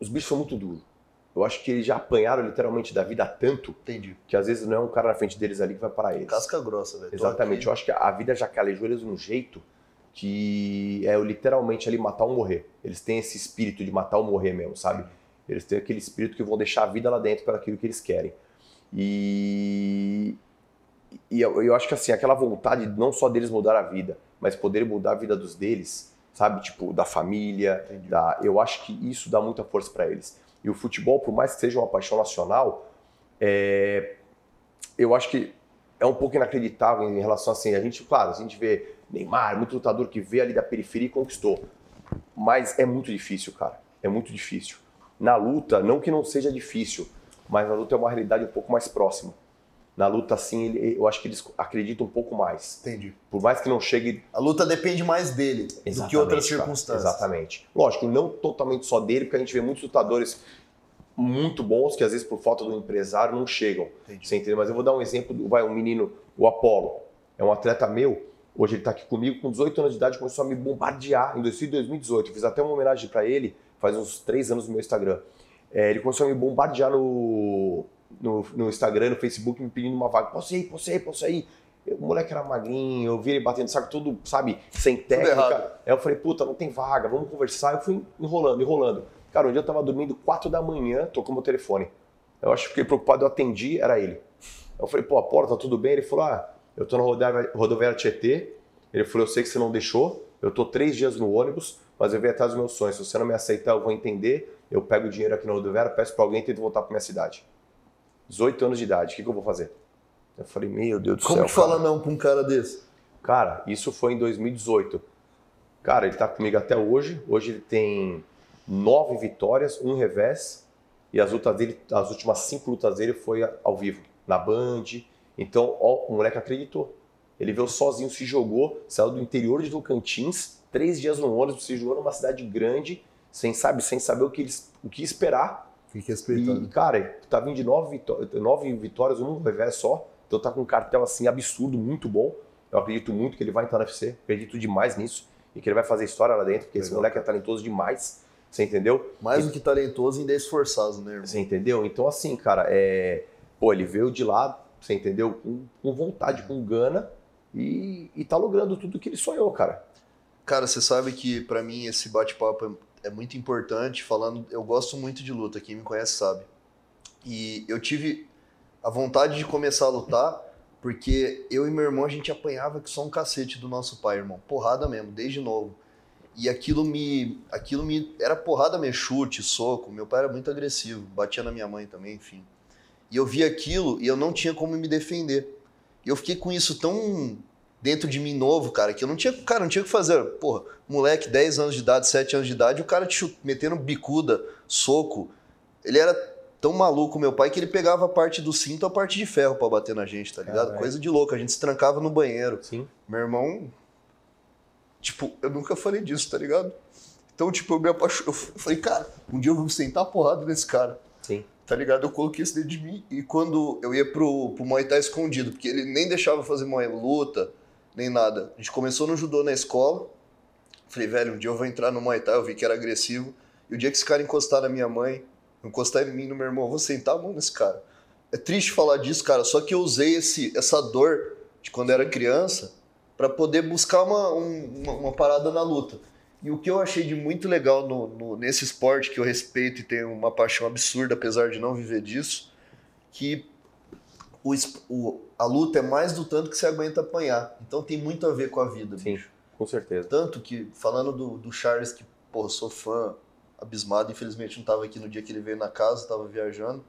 os bichos são muito duros. Eu acho que eles já apanharam literalmente da vida tanto Entendi. que às vezes não é um cara na frente deles ali que vai parar eles. Casca grossa, velho. Exatamente. Eu acho que a vida já calejou eles de um jeito que é literalmente ali matar ou morrer. Eles têm esse espírito de matar ou morrer mesmo, sabe? Eles têm aquele espírito que vão deixar a vida lá dentro para aquilo que eles querem. E e eu, eu acho que assim, aquela vontade não só deles mudar a vida, mas poder mudar a vida dos deles, sabe? Tipo, da família, da, eu acho que isso dá muita força para eles. E o futebol, por mais que seja uma paixão nacional, é, eu acho que é um pouco inacreditável em relação assim, a gente, claro, a gente vê Neymar, muito lutador que veio ali da periferia e conquistou. Mas é muito difícil, cara. É muito difícil. Na luta, não que não seja difícil, mas na luta é uma realidade um pouco mais próxima. Na luta, assim, eu acho que eles acreditam um pouco mais. Entendi. Por mais que não chegue. A luta depende mais dele Exatamente, do que outras cara. circunstâncias. Exatamente. Lógico, não totalmente só dele, porque a gente vê muitos lutadores muito bons que às vezes por falta do empresário não chegam. Entendi. Você entendeu? Mas eu vou dar um exemplo, vai um menino, o Apollo, é um atleta meu, hoje ele está aqui comigo, com 18 anos de idade, começou a me bombardear em 2018. Eu fiz até uma homenagem para ele, faz uns 3 anos no meu Instagram. É, ele começou a me bombardear no, no, no Instagram, no Facebook, me pedindo uma vaga. Posso ir, posso ir, posso ir? Eu- O moleque era magrinho, eu vi ele batendo saco todo, sabe, sem técnica. Aí eu falei, puta, não tem vaga, vamos conversar. Eu fui enrolando, enrolando. Cara, um dia eu tava dormindo 4 da manhã, tocou meu telefone. Eu acho que fiquei preocupado, eu atendi, era ele. Eu falei, pô, a porta, tá tudo bem? Ele falou, ah, eu tô na rodoviária, rodoviária Tietê. Ele falou, eu sei que você não deixou, eu tô três dias no ônibus, mas eu vim atrás dos meus sonhos. Se você não me aceitar, eu vou entender. Eu pego o dinheiro aqui na rodoviária, peço pra alguém e tento voltar pra minha cidade. 18 anos de idade, o que, que eu vou fazer? Eu falei, meu Deus do Como céu. que fala cara. não pra um cara desse? Cara, isso foi em 2018. Cara, ele tá comigo até hoje. Hoje ele tem nove vitórias, um revés. E as lutas dele, as últimas cinco lutas dele foi ao vivo, na Band. Então, ó, o moleque acreditou. Ele veio sozinho, se jogou, saiu do interior de Tocantins, três dias no ônibus, se jogou numa cidade grande, sem, sabe, sem saber o que, eles, o que esperar. Fique respeitando. E, cara, ele tá vindo de nove, vitó- nove vitórias, um revés só. Então tá com um cartel assim absurdo, muito bom. Eu acredito muito que ele vai entrar no UFC, acredito demais nisso. E que ele vai fazer história lá dentro, porque esse Legal. moleque é talentoso demais. Você entendeu? Mais do que talentoso, ainda é esforçado, né, irmão? Você entendeu? Então, assim, cara, é. Pô, ele veio de lá, você entendeu? Com, com vontade, com gana. E, e tá logrando tudo que ele sonhou, cara. Cara, você sabe que pra mim esse bate-papo é muito importante. Falando, eu gosto muito de luta, quem me conhece sabe. E eu tive a vontade de começar a lutar porque eu e meu irmão a gente apanhava que só um cacete do nosso pai, irmão. Porrada mesmo, desde novo. E aquilo me, aquilo me era porrada mesmo, chute, soco. Meu pai era muito agressivo, batia na minha mãe também, enfim. E eu vi aquilo e eu não tinha como me defender. E eu fiquei com isso tão dentro de mim novo, cara, que eu não tinha, cara, não tinha o que fazer. Porra, moleque, 10 anos de idade, 7 anos de idade, o cara te metendo bicuda, soco. Ele era tão maluco, meu pai, que ele pegava a parte do cinto, a parte de ferro pra bater na gente, tá ligado? Coisa de louco. A gente se trancava no banheiro. Sim. Meu irmão. Tipo, eu nunca falei disso, tá ligado? Então, tipo, eu me apaixonei. Eu falei, cara, um dia eu vou sentar a porrada nesse cara. Sim. Tá ligado? Eu coloquei isso dentro de mim. E quando eu ia pro, pro Muay Thai escondido, porque ele nem deixava fazer Muay luta, nem nada. A gente começou no judô na escola. Falei, velho, um dia eu vou entrar no Muay Thai. Eu vi que era agressivo. E o dia que esse cara encostar na minha mãe, encostar em mim, no meu irmão, eu vou sentar a mão nesse cara. É triste falar disso, cara. Só que eu usei esse, essa dor de quando era criança pra poder buscar uma, um- uma, uma parada na luta. E o que eu achei de muito legal no, no- nesse esporte, que eu respeito e tenho uma paixão absurda, apesar de não viver disso, que o, o- a luta é mais do tanto que você aguenta apanhar. Então tem muito a ver com a vida, Sim. bicho. Com certeza. Tanto que, falando do, do Charles, que, pô, sou fã abismado, infelizmente não tava aqui no dia que ele veio na casa, tava viajando.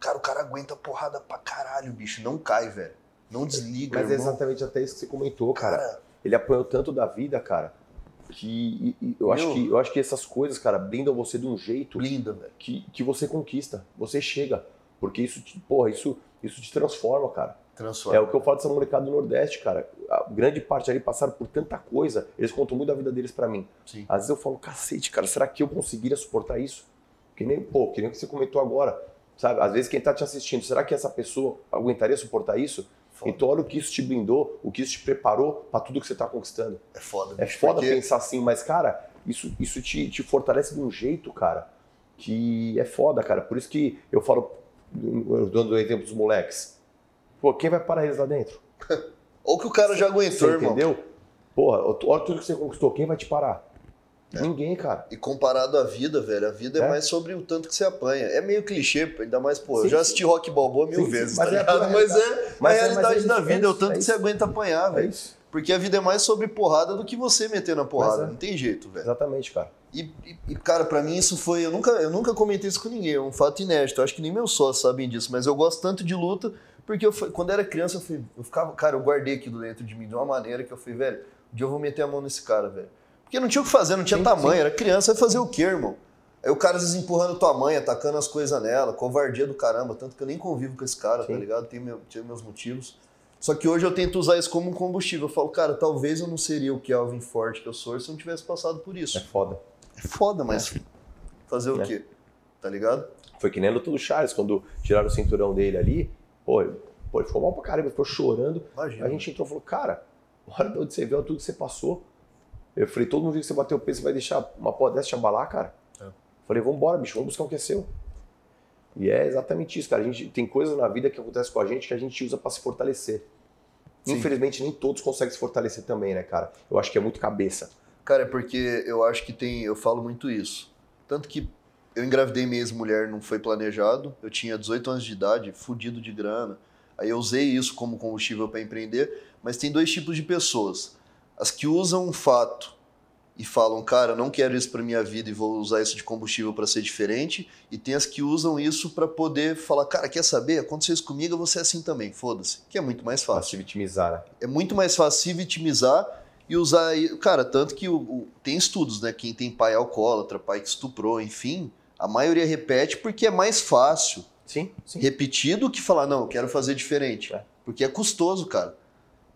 Cara, o cara aguenta porrada pra caralho, bicho. Não cai, velho. Não desliga, Mas é irmão. exatamente até isso que você comentou, cara. Cara, Ele apanhou tanto da vida, cara, que e- e eu, acho Meu. que eu acho que essas coisas, cara, blindam você de um jeito linda, velho. que, que você conquista, você chega. Porque isso te, porra, isso, isso te transforma, cara. Transforma. É o que eu falo dessa molecada do Nordeste, cara. A grande parte ali passaram por tanta coisa, eles contam muito da vida deles pra mim. Sim. Às vezes eu falo, cacete, cara, será que eu conseguiria suportar isso? Que nem, pô, que nem o que você comentou agora. Sabe? Às vezes quem tá te assistindo, será que essa pessoa aguentaria suportar isso? Foda. Então olha o que isso te blindou, o que isso te preparou pra tudo que você tá conquistando. É foda, É foda porque- pensar assim, mas, cara, isso, isso te, te fortalece de um jeito, cara, que é foda, cara. Por isso que eu falo, dando o exemplo dos moleques. Pô, quem vai parar eles lá dentro? <laughs> Ou que o cara já aguentou, Você irmão. entendeu? Porra, olha tudo que você conquistou, quem vai te parar? É. Ninguém, cara. E comparado à vida, velho, a vida é, É. mais sobre o tanto que você apanha. É meio clichê, ainda mais, pô, eu Sim, já sim. assisti Rock Balboa mil Sim, sim, vezes, mas tá é a ligado? pura Mas é realidade. a Mas é- mas realidade é isso, da vida, é o é tanto que você aguenta apanhar, É velho. isso. Porque a vida é mais sobre porrada do que você meter na porrada. É. Não tem jeito, velho. Exatamente, cara. E, e- cara, pra mim isso foi. Eu nunca, eu nunca comentei isso com ninguém, é um fato inédito. Eu acho que nem meus sócios sabem disso, mas eu gosto tanto de luta, porque eu, fui- quando era criança, eu, fui, eu ficava. Cara, eu guardei aquilo dentro de mim de uma maneira que eu fui, velho, um dia eu vou meter a mão nesse cara, velho. Porque não tinha o que fazer, não tinha Sim, tamanho, sim. era criança, vai fazer o quê, irmão? Aí o cara às vezes empurrando tua mãe, atacando as coisas nela, covardia do caramba, tanto que eu nem convivo com esse cara, tá Sim. ligado? Tem, meu, tem meus motivos. Só que hoje eu tento usar isso como um combustível. Eu falo, cara, talvez eu não seria o que Alvin forte que eu sou se eu não tivesse passado por isso. É foda. É foda, mas fazer o É. quê? Tá ligado? Foi que nem a luta do Charles, quando tiraram o cinturão dele ali. Pô, ele, pô, ele ficou mal pra caramba, ficou chorando. Imagina. A gente entrou e falou, cara, olha de onde você veio, tudo que você passou. Eu falei, todo mundo viu que você bateu o peso, você vai deixar uma porra dessa te abalar, cara? É. Falei, vambora, bicho, vamos buscar o que é seu. E é exatamente isso, cara. A gente tem coisas na vida que acontecem com a gente que a gente usa pra se fortalecer. Sim. Infelizmente, nem todos conseguem se fortalecer também, né, cara? Eu acho que é muito cabeça. Cara, é porque eu acho que tem. Eu falo muito isso. Tanto que eu engravidei minha ex-mulher, não foi planejado. Eu tinha 18 anos de idade, fudido de grana. Aí eu usei isso como combustível para empreender. Mas tem dois tipos de pessoas. As que usam um fato e falam, cara, não quero isso para minha vida e vou usar isso de combustível para ser diferente. E tem as que usam isso para poder falar, cara, quer saber? Aconteceu isso comigo, eu vou ser assim também, foda-se. Que é muito mais Pra fácil se vitimizar, né? é muito mais fácil se vitimizar e usar. Cara, tanto que o, o- tem estudos, né? Quem tem pai alcoólatra, pai que estuprou, enfim, a maioria repete porque é mais fácil Sim, sim. repetir do que falar, não, eu quero fazer diferente. É. Porque é custoso, cara.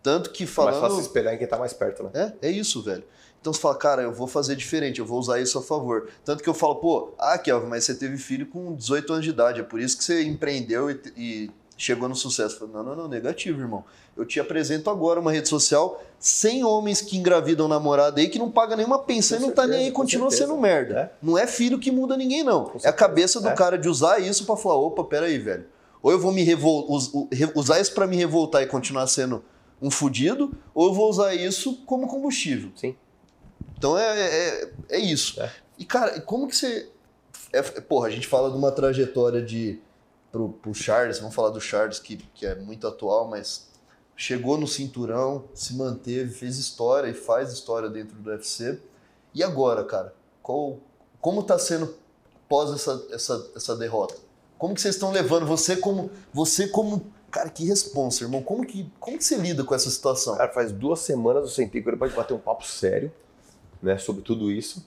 Tanto que É mais falando. fácil se espelhar em quem tá mais perto, né? É, é isso, velho. Então você fala, cara, eu vou fazer diferente, eu vou usar isso a favor. Tanto que eu falo, pô, ah, Kelvin, mas você teve filho com 18 anos de idade, é por isso que você empreendeu e, e chegou no sucesso. Falo, não, não, não, negativo, irmão. Eu te apresento agora uma rede social sem homens que engravidam namorada aí que não paga nenhuma pensão Com e não tá nem certeza, aí, continua certeza. sendo merda. É. Não é filho que muda ninguém, não. Com É a certeza. cabeça do É. cara de usar isso pra falar, opa, peraí, velho. Ou eu vou me revol usar isso pra me revoltar e continuar sendo um fudido, ou eu vou usar isso como combustível. Sim. Então é, é, é isso. É. E, cara, como que você. É, porra, a gente fala de uma trajetória de. Pro, pro Charles, vamos falar do Charles, que, que é muito atual, mas chegou no cinturão, se manteve, fez história e faz história dentro do UFC. E agora, cara? Qual, como tá sendo pós essa, essa, essa derrota? Como que vocês estão levando? Você como. Você como. Cara, que responsa, irmão. Como que, como que você lida com essa situação? Cara, faz duas semanas eu sentei com ele pra bater um papo sério, né, sobre tudo isso.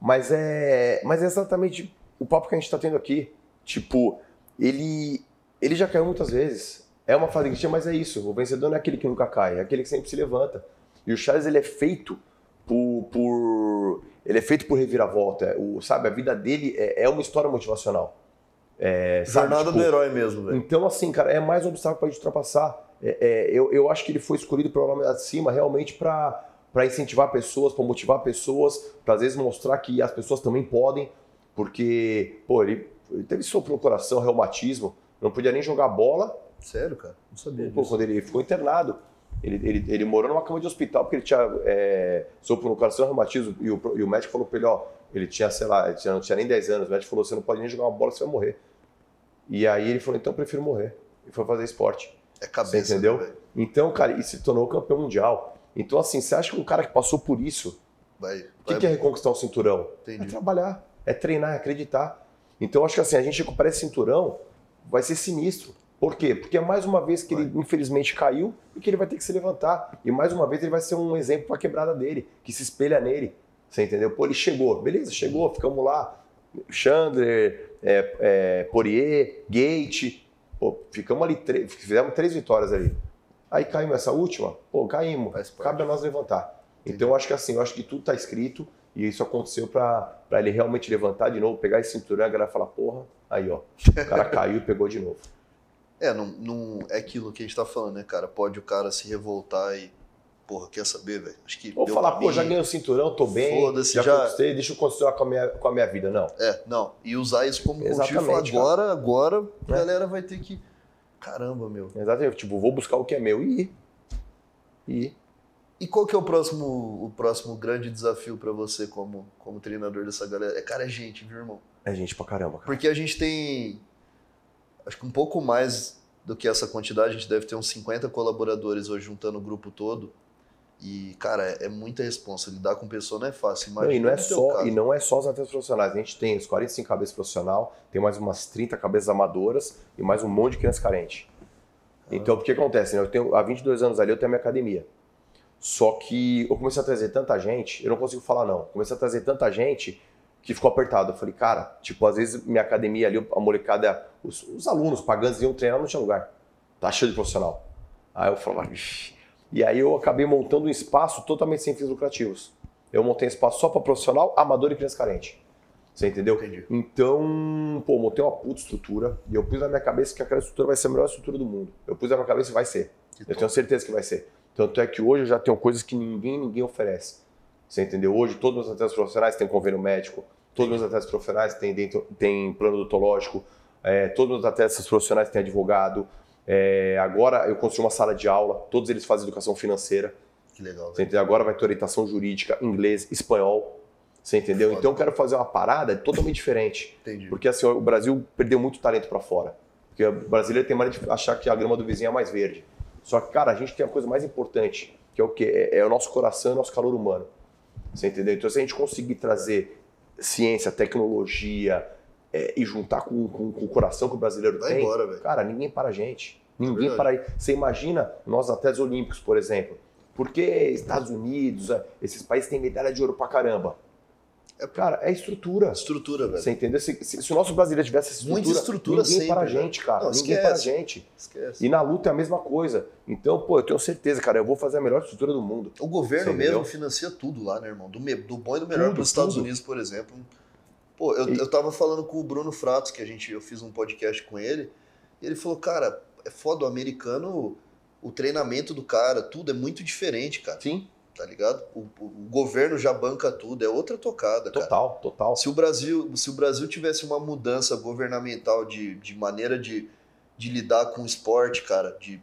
Mas é, mas é exatamente o papo que a gente tá tendo aqui. Tipo, ele, ele já caiu muitas vezes. É uma fase clichê, mas é isso. O vencedor não é aquele que nunca cai, é aquele que sempre se levanta. E o Charles, ele é feito por... por ele é feito por reviravolta. É, O, sabe, a vida dele é, é uma história motivacional. É, Jornada tipo, do herói mesmo, velho. então, assim, cara, é mais um obstáculo pra gente ultrapassar. É, é, eu, eu acho que ele foi escolhido pelo nome acima realmente pra para incentivar pessoas, pra motivar pessoas, pra às vezes mostrar que as pessoas também podem, porque, pô, ele, ele teve sopro no coração, reumatismo, não podia nem jogar bola, Sério, cara? Não sabia pô, disso. quando ele ficou internado. Ele, ele, ele morou numa cama de hospital porque ele tinha é, sopro no coração, reumatismo, e o, e o médico falou pra ele, ó, ele tinha, sei lá, ele tinha, não tinha nem 10 anos, o médico falou, você não pode nem jogar uma bola, você vai morrer. E aí ele falou, então eu prefiro morrer. E foi fazer esporte. É cabeça, Você entendeu? né, velho? Então, cara, e se tornou campeão mundial. Então, assim, você acha que um cara que passou por isso, Vai, o que, vai, que é reconquistar o cinturão? É entendi. trabalhar, é treinar, é acreditar. Então, acho que assim, a gente recupera esse cinturão, vai ser sinistro. Por quê? Porque é mais uma vez que ele, infelizmente, caiu e que ele vai ter que se levantar. E mais uma vez ele vai ser um exemplo para a quebrada dele, que se espelha nele. Você entendeu? Pô, ele chegou, beleza, chegou, ficamos lá. Chandler, é, é, Poirier, Gate. Pô, ficamos ali, fizemos três vitórias ali. Aí caímos essa última, pô, caímos. Cabe a nós levantar. Então eu acho que assim, eu acho que tudo tá escrito e isso aconteceu para ele realmente levantar de novo, pegar esse cinturão e a galera falar, porra, aí ó, o cara <laughs> caiu e pegou de novo. É, não, não é aquilo que a gente tá falando, né, cara? Pode o cara se revoltar e. Porra, quer saber, velho? Acho que. Ou falar, pô, mim. já ganhei o cinturão, tô bem, já, já- conquistei, deixa eu continuar com a minha, com a minha vida. Não. É, não. E usar isso como Exatamente, cara. agora, agora a É. galera vai ter que. Caramba, meu. Exatamente. Tipo, vou buscar o que é meu e ir. E ir. E qual que é o próximo, o próximo grande desafio para você como, como treinador dessa galera? É, cara, é gente, viu, irmão? É gente pra caramba, cara. Porque a gente tem, acho que um pouco mais do que essa quantidade, a gente deve ter uns 50 colaboradores hoje juntando o grupo todo. E, cara, é, é muita responsa. Lidar com pessoa não é fácil. Não, e, não é só, caso. e não é só os atletas profissionais. A gente tem os 45 cabeças profissional, tem mais umas 30 cabeças amadoras e mais um monte de criança carente. Então, o que acontece? né? Eu tenho, há 22 anos ali eu tenho a minha academia. Só que eu comecei a trazer tanta gente, eu não consigo falar não. Comecei a trazer tanta gente que ficou apertado. Eu falei, cara, tipo, às vezes minha academia ali, a molecada, os, os alunos pagantes iam treinar, não tinha lugar. Tá cheio de profissional. Aí eu falava, "Ixi." E aí eu acabei montando um espaço totalmente sem fins lucrativos. Eu montei um espaço só para profissional, amador e criança carente. Você entendeu? Entendi. Então, pô, montei uma puta estrutura e eu pus na minha cabeça que aquela estrutura vai ser a melhor estrutura do mundo. Eu pus na minha cabeça e vai ser. Que Eu top. tenho certeza que vai ser. Tanto é que hoje eu já tenho coisas que ninguém, ninguém oferece. Você entendeu? Hoje todos os meus atletas profissionais têm convênio médico, todos os meus atletas profissionais têm, dentro, têm plano odontológico, é, todos os meus atletas profissionais têm advogado. É, agora eu construí uma sala de aula, todos eles fazem educação financeira. Que legal, Você entendeu? Agora vai ter orientação jurídica, inglês, espanhol. Você entendeu? Foda. Então eu quero fazer uma parada totalmente diferente. Entendi. Porque assim, o Brasil perdeu muito talento para fora. Porque o brasileiro tem mania de achar que a grama do vizinho é mais verde. Só que, cara, a gente tem a coisa mais importante, que é o quê? É, é o nosso coração e o nosso calor humano. Você entendeu? Então, se a gente conseguir trazer ciência, tecnologia é, e juntar com, com- com o coração que o brasileiro Vai tem, embora, velho. cara, ninguém para a gente. Ninguém verdade. para aí. Você imagina nós atletas olímpicos, por exemplo. Porque Estados Unidos, é, esses países têm medalha de ouro pra caramba. É- Cara, é estrutura. Estrutura, velho. Você entendeu? Se, se- se o nosso brasileiro tivesse essa estrutura, Muita estrutura ninguém sempre, para a né? gente, cara. Não, ninguém esquece. para a gente. Esquece. E na luta é a mesma coisa. Então, pô, eu tenho certeza, cara, eu vou fazer a melhor estrutura do mundo. O governo mesmo financia tudo lá, né, irmão? Do, me- do bom e do melhor Tudo, para os Estados. Unidos, por exemplo. Pô, eu, E- eu tava falando com o Bruno Fratos, que a gente, eu fiz um podcast com ele, e ele falou, cara, é foda, o americano, o treinamento do cara, tudo é muito diferente, cara, Sim, tá ligado? O, o- governo já banca tudo, é outra tocada, cara. total, total. Se o Brasil, se o Brasil tivesse uma mudança governamental de, de maneira de, de lidar com o esporte, cara, de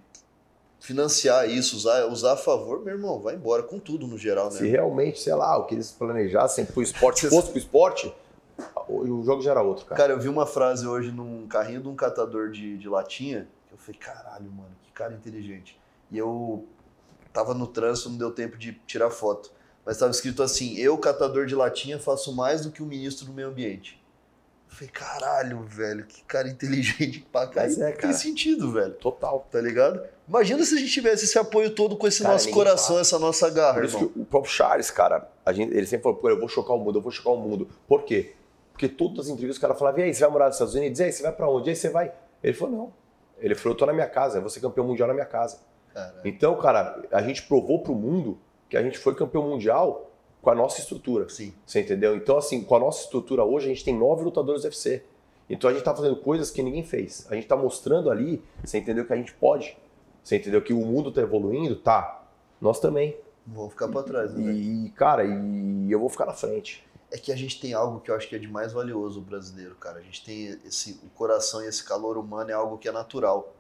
financiar isso, usar, usar a favor, meu irmão, vai embora com tudo no geral, né? Se realmente, sei lá, o que eles planejassem pro esporte fosse pro esporte, o, o jogo já era outro, cara. Cara, eu vi uma frase hoje num carrinho de um catador de, de latinha, que eu falei, caralho, mano, que cara inteligente. E eu tava no trânsito, não deu tempo de tirar foto. Mas tava escrito assim, eu, catador de latinha, faço mais do que o ministro do meio ambiente. Eu falei, caralho, velho, que cara inteligente pra cá. Mas é, Tem sentido, velho. Total. Tá ligado? Imagina se a gente tivesse esse apoio todo com esse Cara, nosso coração, fala. essa nossa garra, Por isso irmão. que o próprio Charles, cara, a gente, ele sempre falou, pô, eu vou chocar o mundo, eu vou chocar o mundo. Por quê? Porque todas as entrevistas o cara falava, e aí, você vai morar nos Estados Unidos? E aí, você vai pra onde? E aí, você vai? Ele falou, não. Ele falou, eu tô na minha casa, eu vou ser campeão mundial na minha casa. Então, cara, a gente provou pro mundo que a gente foi campeão mundial com a nossa estrutura. Sim. Você entendeu? Então, assim, com a nossa estrutura hoje, a gente tem nove lutadores do UFC. Então a gente tá fazendo coisas que ninguém fez. A gente tá mostrando ali, você entendeu que a gente pode. Você entendeu que o mundo tá evoluindo? Tá. Nós também. Não vou ficar pra trás, né? E, cara, e eu vou ficar na frente. É que a gente tem algo que eu acho que é de mais valioso o brasileiro, cara. A gente tem esse o coração e esse calor humano é algo que é natural.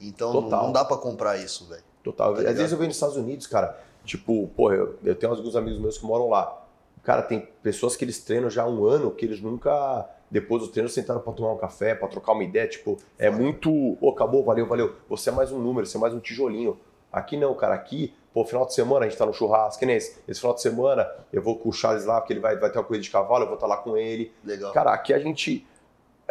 Então não, Total. não dá pra comprar isso, velho. Total. Tá Às vezes eu venho nos Estados Unidos, cara. Tipo, pô, eu, eu tenho alguns amigos meus que moram lá. Cara, tem pessoas que eles treinam já há um ano, que eles nunca, depois do treino, sentaram pra tomar um café, pra trocar uma ideia. Tipo, é muito. Pô, acabou, valeu, valeu. Você é mais um número, você é mais um tijolinho. Aqui não, cara. Aqui, pô, final de semana a gente tá no churrasco, que nem esse. Esse final de semana eu vou com o Charles lá, porque ele vai, vai ter uma corrida de cavalo, eu vou estar lá com ele. Legal. Cara, aqui a gente.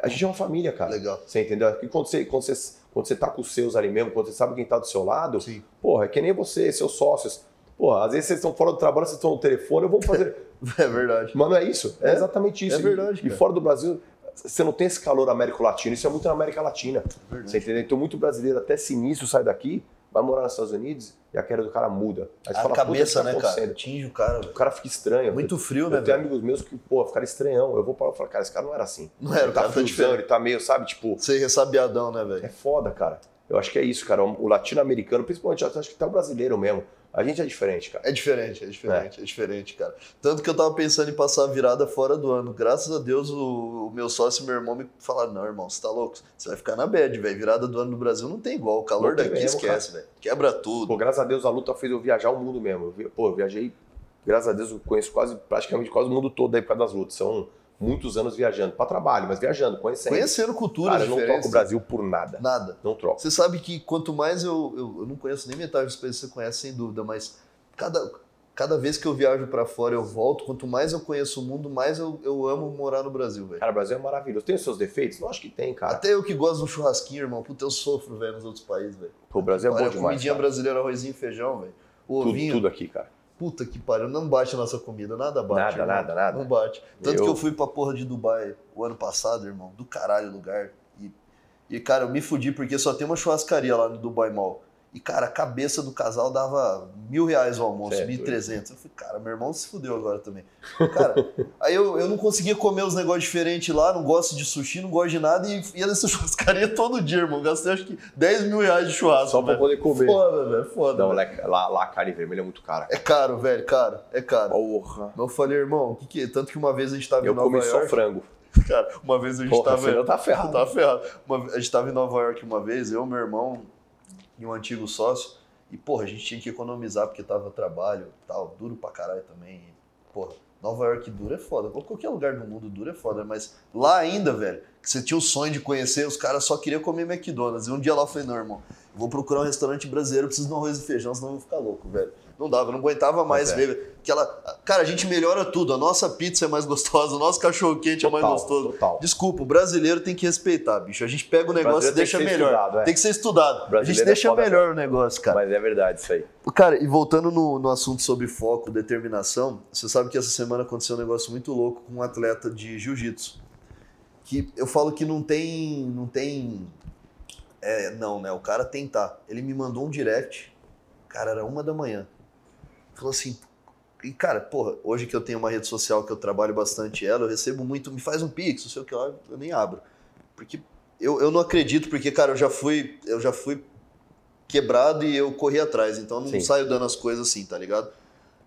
A gente é uma família, cara. Legal. Você entendeu? Aqui quando você, quando, você, quando você tá com os seus ali mesmo, quando você sabe quem tá do seu lado, Sim. Porra, é que nem você, seus sócios. Porra, às vezes vocês estão fora do trabalho, vocês estão no telefone, eu vou fazer. <laughs> É verdade. Mas não é isso? É, É, exatamente isso. é verdade, E, e fora do Brasil, você não tem esse calor Américo Latino. Isso é muito na América Latina. verdade. Você entendeu? Então, muito brasileiro, até sinistro, sai daqui, vai morar nos Estados Unidos e a queda do cara muda. Aí você A fala, "Puta, cabeça, o né, cara? acontecendo?" Atinge o cara, O velho. cara fica estranho. Muito frio, eu né, tenho velho? amigos meus que, pô, ficaram estranhão. Eu vou parar e falar, cara, esse cara não era assim. Não era, ele o tá tá friozão, ele tá meio, sabe, tipo, Ser ressabiadão, né, é velho? foda, cara. Eu acho que é isso, cara. O latino-americano, principalmente, acho que até o brasileiro mesmo. A gente é diferente, cara. É diferente, é diferente, é. é. diferente, cara. Tanto que eu tava pensando em passar a virada fora do ano. Graças a Deus, o, o meu sócio e meu irmão me falaram: não, irmão, você tá louco? Você vai ficar na bad, velho. Virada do ano no Brasil não tem igual. O calor daqui mesmo, esquece, velho. Quebra tudo. Pô, graças a Deus a luta fez eu viajar o mundo mesmo. Pô, eu viajei, graças a Deus, eu conheço quase, praticamente quase o mundo todo aí por causa das lutas. São muitos anos viajando, para trabalho, mas viajando, conhecendo. Conhecendo culturas Cara, eu não troco o Brasil por nada. Nada. Não troco. Você sabe que quanto mais eu, eu, eu não conheço nem metade dos países que você conhece, sem dúvida, mas cada, cada vez que eu viajo para fora eu volto, quanto mais eu conheço o mundo, mais eu, eu amo morar no Brasil, velho. Cara, o Brasil é maravilhoso. Tem os seus defeitos? Não acho que tem, cara. Até eu que gosto um churrasquinho, irmão, puta, eu sofro, velho, nos outros países, velho. O Brasil é bom demais. Comidinha cara. brasileira, arrozinho e feijão, velho. O ovinho. Tudo, tudo aqui, cara. Puta que pariu, não bate a nossa comida, nada bate. Nada, irmão. nada, nada. Não bate. Tanto eu... que eu fui pra porra de Dubai o ano passado, irmão, do caralho lugar. E, e, cara, eu me fudi porque só tem uma churrascaria lá no Dubai Mall. E, cara, a cabeça do casal dava mil reais o almoço, mil e trezentos. Eu falei, cara, meu irmão se fudeu agora também. Cara, aí eu, eu não conseguia comer os negócios diferentes lá, não gosto de sushi, não gosto de nada, e ia nessa <laughs> churrascaria todo dia, irmão. Gastei acho que 10 mil reais de churrasco. Só pra poder comer. Foda, velho, foda. Não, lá, lá a carne vermelha é muito cara. É caro, velho, caro, é caro. Porra. Eu falei, irmão, o que que é? Tanto que uma vez a gente tava eu em Nova York... Eu comi só frango. Cara, uma vez a gente Porra, tava. <laughs> Tá ferrado. Tá ferrado. Uma, a gente tava em Nova York uma vez, eu, meu irmão e um antigo sócio. E, porra, a gente tinha que economizar porque tava trabalho tal, duro pra caralho também. E, porra, Nova York duro é foda. Qualquer lugar do mundo duro é foda, mas lá ainda, velho, que você tinha o sonho de conhecer, os caras só queriam comer McDonald's. E um dia lá eu falei, não, irmão, vou procurar um restaurante brasileiro, preciso de um arroz e feijão, senão eu vou ficar louco, velho. Não dava, não aguentava mais é. ver. Aquela, cara, a gente melhora tudo. A nossa pizza é mais gostosa, o nosso cachorro quente é mais gostoso. Total. Desculpa, o brasileiro tem que respeitar, bicho. A gente pega o negócio o e deixa melhor. Estudado, é. Tem que ser estudado. A gente é deixa melhor o negócio, cara. Mas é verdade isso aí. Cara, e voltando no, no assunto sobre foco, determinação, você sabe que essa semana aconteceu um negócio muito louco com um atleta de jiu-jitsu. Que eu falo que não tem. Não tem. É, não, né? O cara tentar. Ele me mandou um direct. Cara, era uma da manhã falou assim, e cara, porra, hoje que eu tenho uma rede social que eu trabalho bastante ela, eu recebo muito, me faz um pix, não sei o que lá, eu nem abro. Porque eu, eu não acredito, porque, cara, eu já fui, eu já fui quebrado e eu corri atrás, então eu não Sim. saio dando as coisas assim, tá ligado?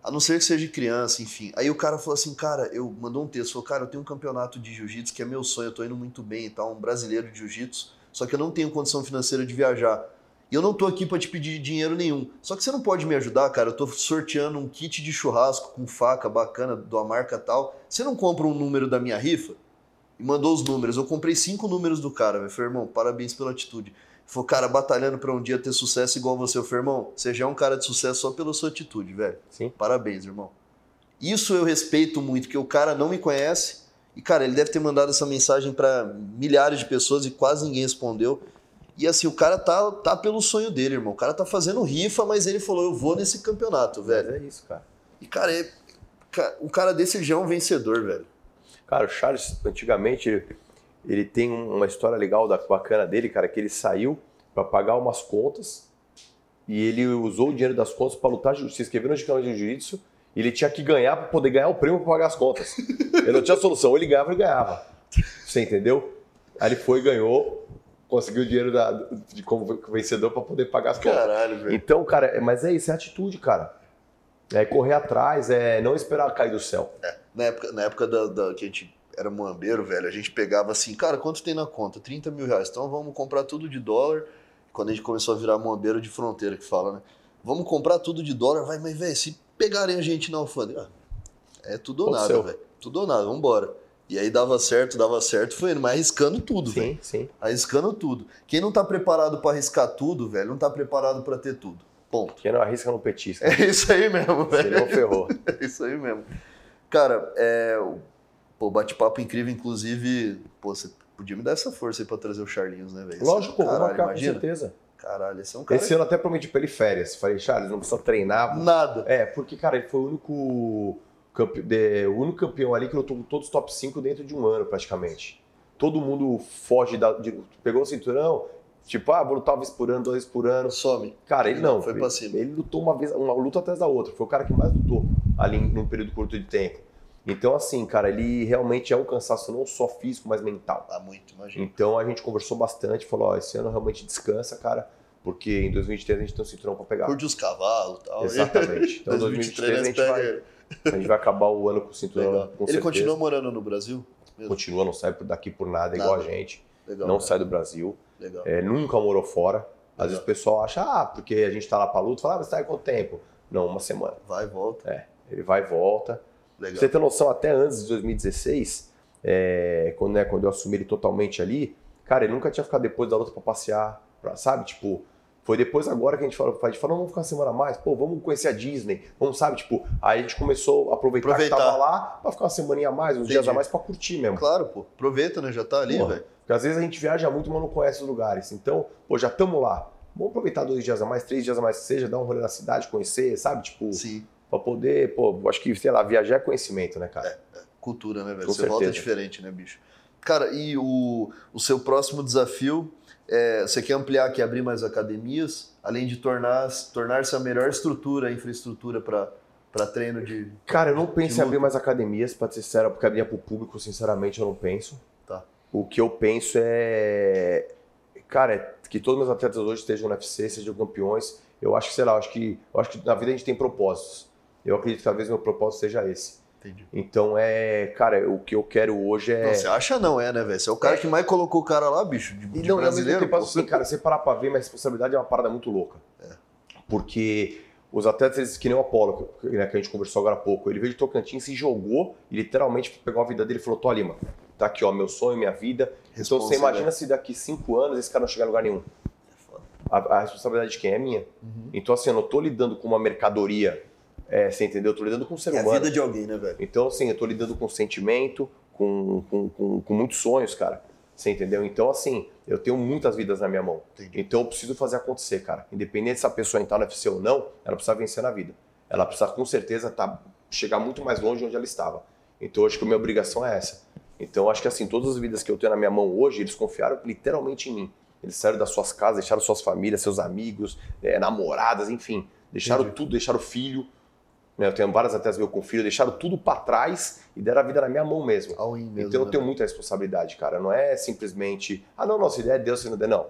A não ser que seja criança, enfim. Aí o cara falou assim, cara, eu mandou um texto, falou, cara, eu tenho um campeonato de jiu-jitsu que é meu sonho, eu tô indo muito bem e tal, um brasileiro de jiu-jitsu, só que eu não tenho condição financeira de viajar. E eu não tô aqui para te pedir dinheiro nenhum. Só que você não pode me ajudar, cara. Eu tô sorteando um kit de churrasco com faca bacana de uma marca tal. Você não compra um número da minha rifa? E mandou os números. Eu comprei cinco números do cara, velho. Falei, irmão, parabéns pela atitude. Falei, cara, batalhando para um dia ter sucesso igual você. Eu falei, irmão, você já é um cara de sucesso só pela sua atitude, velho. Sim. Parabéns, irmão. Isso eu respeito muito, porque o cara não me conhece. E, cara, ele deve ter mandado essa mensagem para milhares de pessoas e quase ninguém respondeu. E assim, o cara tá, tá pelo sonho dele, irmão. O cara tá fazendo rifa, mas ele falou: eu vou nesse campeonato, velho. Mas é isso, cara. E, cara, é, o cara desse já é um vencedor, velho. Cara, o Charles, antigamente, ele, tem uma história legal, da, bacana dele, cara, que ele saiu para pagar umas contas e ele usou o dinheiro das contas para lutar se inscrever no campeonato de jiu-jitsu e ele tinha que ganhar para poder ganhar o prêmio para pagar as contas. <laughs> ele não tinha solução, ou ele ganhava ou ele ganhava. Você entendeu? Aí ele foi e ganhou, conseguiu o dinheiro da, de como vencedor para poder pagar as contas. Caralho, velho. Então, cara, é, mas é isso, é atitude, cara. É correr atrás, é não esperar cair do céu. É, na época, na época da, da, que a gente era moambeiro, velho, a gente pegava assim, cara, quanto tem na conta? 30 mil reais. Então vamos comprar tudo de dólar. Quando a gente começou a virar moambeiro de fronteira, que fala, né? Vamos comprar tudo de dólar, vai, mas, velho, se pegarem a gente na alfândega, é tudo ou nada, velho. Tudo ou nada, vambora. E aí dava certo, dava certo, foi indo, mas arriscando tudo, sim, velho. Sim, Arriscando tudo. Quem não tá preparado para arriscar tudo, velho, não tá preparado para ter tudo. Ponto. Quem não arrisca não petisca. É isso aí mesmo, velho. Você não ferrou. <laughs> é isso aí mesmo. Cara, é. Pô, bate-papo incrível, inclusive. Pô, você podia me dar essa força aí pra trazer o Charlinhos, né, velho? Lógico, vou marcar imagina. com certeza. Caralho, esse é um cara. Esse ano até prometi pra ele férias. Falei, Charles, não precisa treinar. Nada. É, porque, cara, ele foi o único campe... de... o único campeão ali que lutou com todos os top 5 dentro de um ano, praticamente. Todo mundo foge da. De... Pegou o cinturão, tipo, ah, vou lutar uma vez por ano, duas vezes por ano. Some. Cara, ele não. Foi ele, pra cima. Ele lutou uma vez, uma luta atrás da outra. Foi o cara que mais lutou ali num período curto de tempo. Então, assim, cara, ele realmente é um cansaço não só físico, mas mental. Ah, muito, imagina. Então a gente conversou bastante, falou, ó, esse ano realmente descansa, cara, porque em 2023 a gente tem um cinturão pra pegar. Curte os cavalos e tal. Exatamente. <laughs> Então, 2023 a gente, vai, a gente vai acabar o ano com o cinturão. Legal. Com Ele certeza. continua morando no Brasil? Mesmo? Continua, não sai daqui por nada, igual Nada. a gente. Legal. não cara. sai do Brasil. É, nunca morou fora. Às vezes o pessoal acha, ah, porque a gente tá lá pra luta, fala, ah, mas tá aí quanto tempo? Não, uma semana. Vai e volta. Ele vai e volta. Pra Legal. você ter noção, até antes de 2016, é, quando, né, quando eu assumi ele totalmente ali, cara, ele nunca tinha ficado depois da luta pra passear, pra- sabe? Tipo, foi depois agora que a gente falou, a gente falou, vamos ficar uma semana a mais, pô, vamos conhecer a Disney, vamos, sabe? Tipo, aí a gente começou a aproveitar, Aproveitar. que tava lá pra ficar uma semaninha a mais, uns dias Entendi. a mais pra curtir mesmo. Claro, pô. Aproveita, né? Já tá ali, velho. Porque às vezes a gente viaja muito, mas não conhece os lugares. Então, pô, já estamos lá. Vamos aproveitar dois dias a mais, três dias a mais que seja, dar um rolê na cidade, conhecer, sabe? Tipo, Sim. pra poder, pô, acho que, sei lá, viajar é conhecimento, né, cara? Cultura, né, velho? Você volta certeza. diferente, né, bicho? Cara, e o, o seu próximo desafio, é, você quer ampliar, quer abrir mais academias, além de tornar- tornar-se a melhor estrutura, a infraestrutura para treino de... Cara, eu não penso em abrir mais academias, pra ser sincero, porque abrir pro público, sinceramente, eu não penso. Tá. O que eu penso é. Cara, é que todos meus atletas hoje estejam no UFC, sejam campeões. Eu acho que, sei lá, eu acho que, eu acho que na vida a gente tem propósitos. Eu acredito que talvez meu propósito seja esse. Entendi. Então é. Cara, o que eu quero hoje é. Não, você acha não, é, né, velho? Você é o cara É. que mais colocou o cara lá, bicho, de, E de não, e brasileiro. pô. assim, cara, você parar pra ver, mas responsabilidade é uma parada muito louca. Porque os atletas, eles, que nem o Apolo, que, né, que a gente conversou agora há pouco, ele veio de Tocantins, se jogou e literalmente pegou a vida dele e falou: tô ali, mano. Tá aqui, ó, meu sonho, minha vida. Então você imagina se daqui cinco anos esse cara não chegar em lugar nenhum. É. A, a responsabilidade de quem é minha. Uhum. Então, assim, eu não tô lidando com uma mercadoria, é, você entendeu? Eu tô lidando com um ser É a vida de alguém, né, velho? Então, assim, eu tô lidando com sentimento, com, com, com, com muitos sonhos, cara. Você entendeu? Então, assim, eu tenho muitas vidas na minha mão. Entendi. Então, eu preciso fazer acontecer, cara. Independente se a pessoa entrar no UFC ou não, ela precisa vencer na vida. Ela precisa, com certeza, tá, chegar muito mais longe de onde ela estava. Então, acho que a minha obrigação é essa. Então, acho que, assim, todas as vidas que eu tenho na minha mão hoje, eles confiaram literalmente em mim. Eles saíram das suas casas, deixaram suas famílias, seus amigos, eh, namoradas, enfim. Deixaram Entendi. tudo, deixaram filho. Né? Eu tenho várias atletas meu com filho, deixaram tudo pra trás e deram a vida na minha mão mesmo. Mesmo. então eu né, tenho muita responsabilidade, cara. Não é simplesmente, ah, não, não, se der, Deus, se não der, não.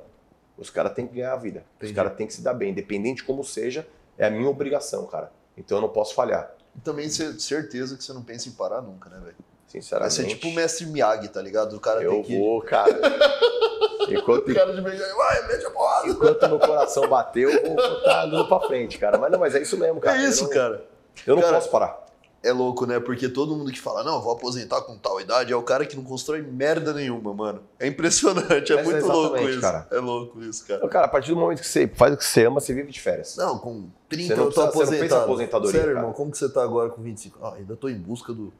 Os caras têm que ganhar a vida. Entendi. Os caras têm que se dar bem. Independente de como seja, é a minha obrigação, cara. Então eu não posso falhar, E também cer- certeza que você não pensa em parar nunca, né, velho? Vai sinceramente. ser tipo o mestre Miyagi, tá ligado? O cara Eu tem que... vou, cara. <laughs> enquanto, vai, a enquanto meu coração bateu, eu vou estar andando pra frente, cara. Mas não, mas é isso mesmo, cara. é isso, eu não, cara. Eu não Cara, posso parar. É louco, né? Porque todo mundo que fala, não, vou aposentar com tal idade, é o cara que não constrói merda nenhuma, mano. É impressionante, é muito louco isso. cara. É louco isso, cara. Então, cara, a partir do momento que você faz o que você ama, você vive de férias. Não, com 30 Você não eu tô precisa- não aposentado. aposentadoria, Sério, cara. irmão, como que você tá agora com 25? Ah, ainda tô em busca do...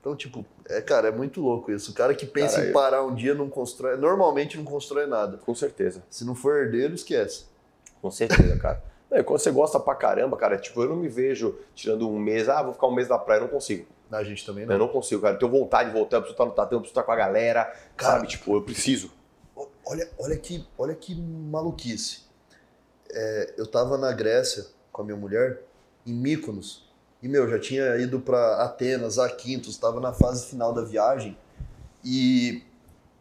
Então, tipo, é, cara, é muito louco isso. O cara que pensa Cara, em eu- parar um dia não constrói, normalmente não constrói nada. Com certeza. Se não for herdeiro, esquece. Com certeza, cara. Não, e quando você gosta pra caramba, cara, tipo, eu não me vejo tirando um mês, ah, vou ficar um mês na praia, eu não consigo. A gente também Eu não. não consigo, cara. Eu tenho vontade de voltar, eu preciso estar no tatame, eu preciso estar com a galera, Cara, sabe? Tipo, eu preciso. Olha, olha, que, olha que maluquice. É, eu tava na Grécia com a minha mulher, em Mykonos, e, meu, já tinha ido pra Atenas, Aquintos, tava na fase final da viagem, e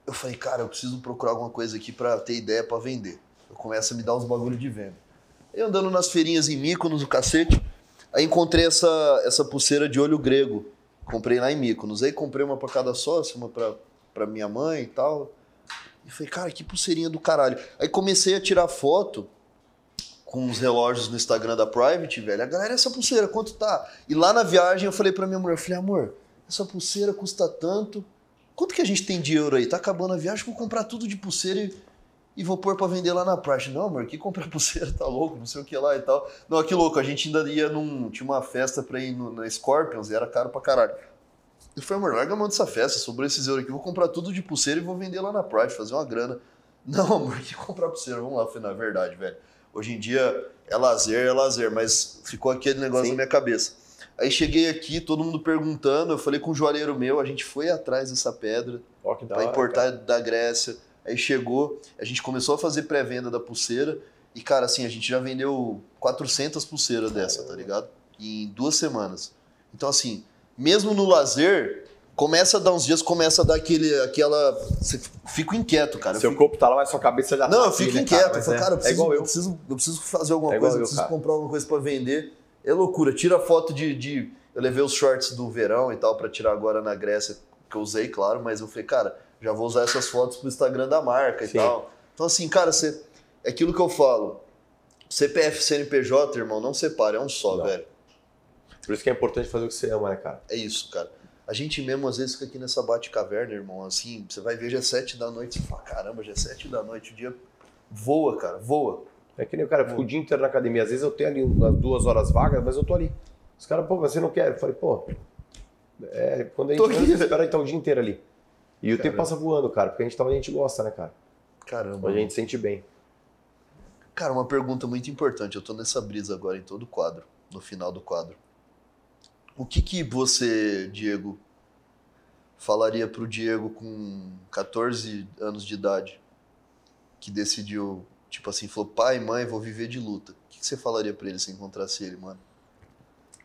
eu falei, cara, eu preciso procurar alguma coisa aqui pra ter ideia pra vender. Eu começo a me dar uns bagulho de venda. Aí andando nas feirinhas em Mykonos, o cacete, aí encontrei essa, essa pulseira de olho grego. Comprei lá em Mykonos. Aí comprei uma pra cada sócio, uma pra, pra minha mãe e tal. E falei, cara, que pulseirinha do caralho. Aí comecei a tirar foto com os relógios no Instagram da Private, velho. A galera, essa pulseira, quanto tá? E lá na viagem eu falei pra minha mulher, falei, amor, essa pulseira custa tanto. Quanto que a gente tem de euro aí? Tá acabando a viagem, vou comprar tudo de pulseira e, e vou pôr pra vender lá na Private. Não, amor, que comprar <laughs> pulseira, tá louco, não sei o que lá e tal. Não, que louco, a gente ainda ia num. Tinha uma festa pra ir no, na Scorpions e era caro pra caralho. Eu falei, amor, larga a mão dessa festa, sobrou esses euros aqui, vou comprar tudo de pulseira e vou vender lá na Pride, fazer uma grana. <laughs> Não, amor, que comprar pulseira? Vamos lá, foi na verdade, velho. Hoje em dia é lazer, é lazer, mas ficou aquele negócio Sim. na minha cabeça. Aí cheguei aqui, todo mundo perguntando, eu falei com um joalheiro meu, a gente foi atrás dessa pedra da para importar da Grécia. Aí chegou, a gente começou a fazer pré-venda da pulseira e, cara, assim, a gente já vendeu 400 pulseiras dessa, tá ligado? Em duas semanas. Então, assim, mesmo no lazer, começa a dar uns dias, começa a dar aquele, aquela. Você fica inquieto, cara. Eu Seu fico- corpo tá lá, mas sua cabeça já Não, tá eu fico aqui, né, inquieto. cara? eu falo, é- cara, eu é preciso, igual eu. eu. preciso, eu preciso fazer alguma É coisa, eu eu, preciso cara. comprar alguma coisa pra vender. É loucura. Tira foto de, de. Eu levei os shorts do verão e tal pra tirar agora na Grécia, que eu usei, claro, mas eu falei, cara, já vou usar essas fotos pro Instagram da marca Sim. e tal. Então, assim, cara, você. É aquilo que eu falo. CPF CNPJ, irmão, não separa, é um só, Não. velho. Por isso que é importante fazer o que você ama, né, cara? É isso, cara. A gente mesmo às vezes fica aqui nessa bate-caverna, irmão. Assim, você vai ver já é sete da noite, você fala, caramba, já é sete da noite, o dia voa, cara, voa. É que nem o cara, eu fico o dia inteiro na academia. Às vezes eu tenho ali umas duas horas vagas, mas eu tô ali. Os caras, pô, você não quer? Eu falei, pô. É, quando a gente espera, gente tá o dia inteiro ali. E o Caramba. tempo passa voando, cara, porque a gente tá onde a gente gosta, né, cara? Caramba. Onde a gente se sente bem. Cara, uma pergunta muito importante. Eu tô nessa brisa agora em todo o quadro, no final do quadro. O que que você, Diego, falaria pro Diego com 14 anos de idade, que decidiu, tipo assim, falou, pai, mãe, vou viver de luta. O que, que você falaria pra ele se encontrasse ele, mano?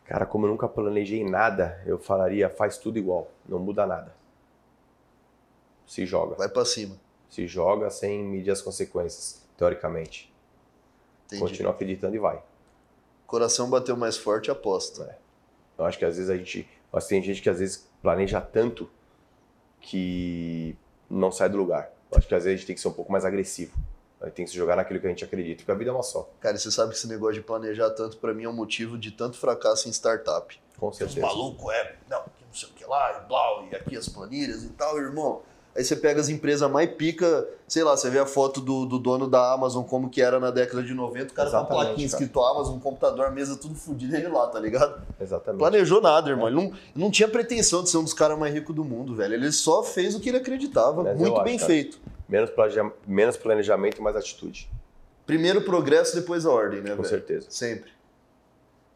Cara, como eu nunca planejei nada, eu falaria, faz tudo igual, não muda nada. Se joga. Vai pra cima. Se joga sem medir as consequências, teoricamente. Entendi. Continua acreditando e vai. Coração bateu mais forte, aposta. Eu acho que às vezes a gente. Mas tem gente que às vezes planeja tanto que não sai do lugar. Eu acho que às vezes a gente tem que ser um pouco mais agressivo. A gente tem que se jogar naquilo que a gente acredita, porque a vida é uma só. Cara, e você sabe que esse negócio de planejar tanto, pra mim, é um motivo de tanto fracasso em startup. Com Os certeza. malucos é, não, que não sei o que lá, e blá, e aqui as planilhas e tal, irmão. Aí você pega as empresas mais pica, sei lá, você vê a foto do, do dono da Amazon, como que era na década de 90, o cara com a Exatamente, plaquinha cara. escrito Amazon, computador, mesa tudo fodido, ele lá, tá ligado? Exatamente. Planejou nada, irmão. Ele não, não tinha pretensão de ser um dos caras mais ricos do mundo, velho. Ele só fez o que ele acreditava. Mas muito acho, bem cara. feito. Menos, planeja- menos planejamento e mais atitude. Primeiro o progresso, depois a ordem, né, Com velho? certeza. Sempre.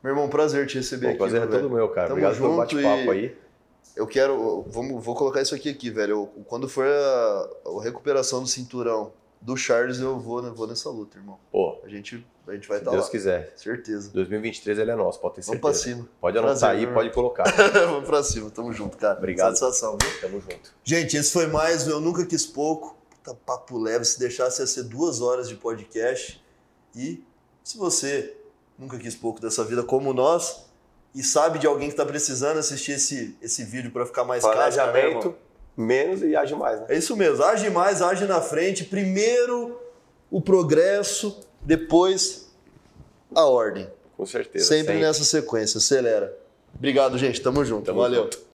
Meu irmão, prazer te receber Bom, aqui. prazer é meu velho. todo meu, cara. Tamo Obrigado pelo bate-papo e- aí. Eu quero. Vamos, vou colocar isso aqui aqui, velho. Eu- quando for a, a recuperação do cinturão do Charles, eu vou, vou nessa luta, irmão. Pô, A gente, a gente vai se estar Deus lá. quiser. Certeza. 2023 ele é nosso, pode ter Vamos certeza. pra cima. Pode anotar Prazer, aí, pode colocar. <laughs> Vamos pra cima. Tamo junto, cara. Obrigado. Satisfação, viu? Tamo junto. Gente, esse foi mais Eu Nunca Quis Pouco. Puta papo leve. Se deixasse ia ser duas horas de podcast. E se você nunca quis pouco dessa vida como nós e sabe de alguém que tá precisando assistir esse, esse vídeo pra ficar mais casca, né? Planejamento menos e age mais, né? É isso mesmo, age mais, age na frente. Primeiro o progresso, depois a ordem. Com certeza. Sempre, nessa sequência, acelera. Obrigado, gente. Tamo junto. Tamo Valeu. junto.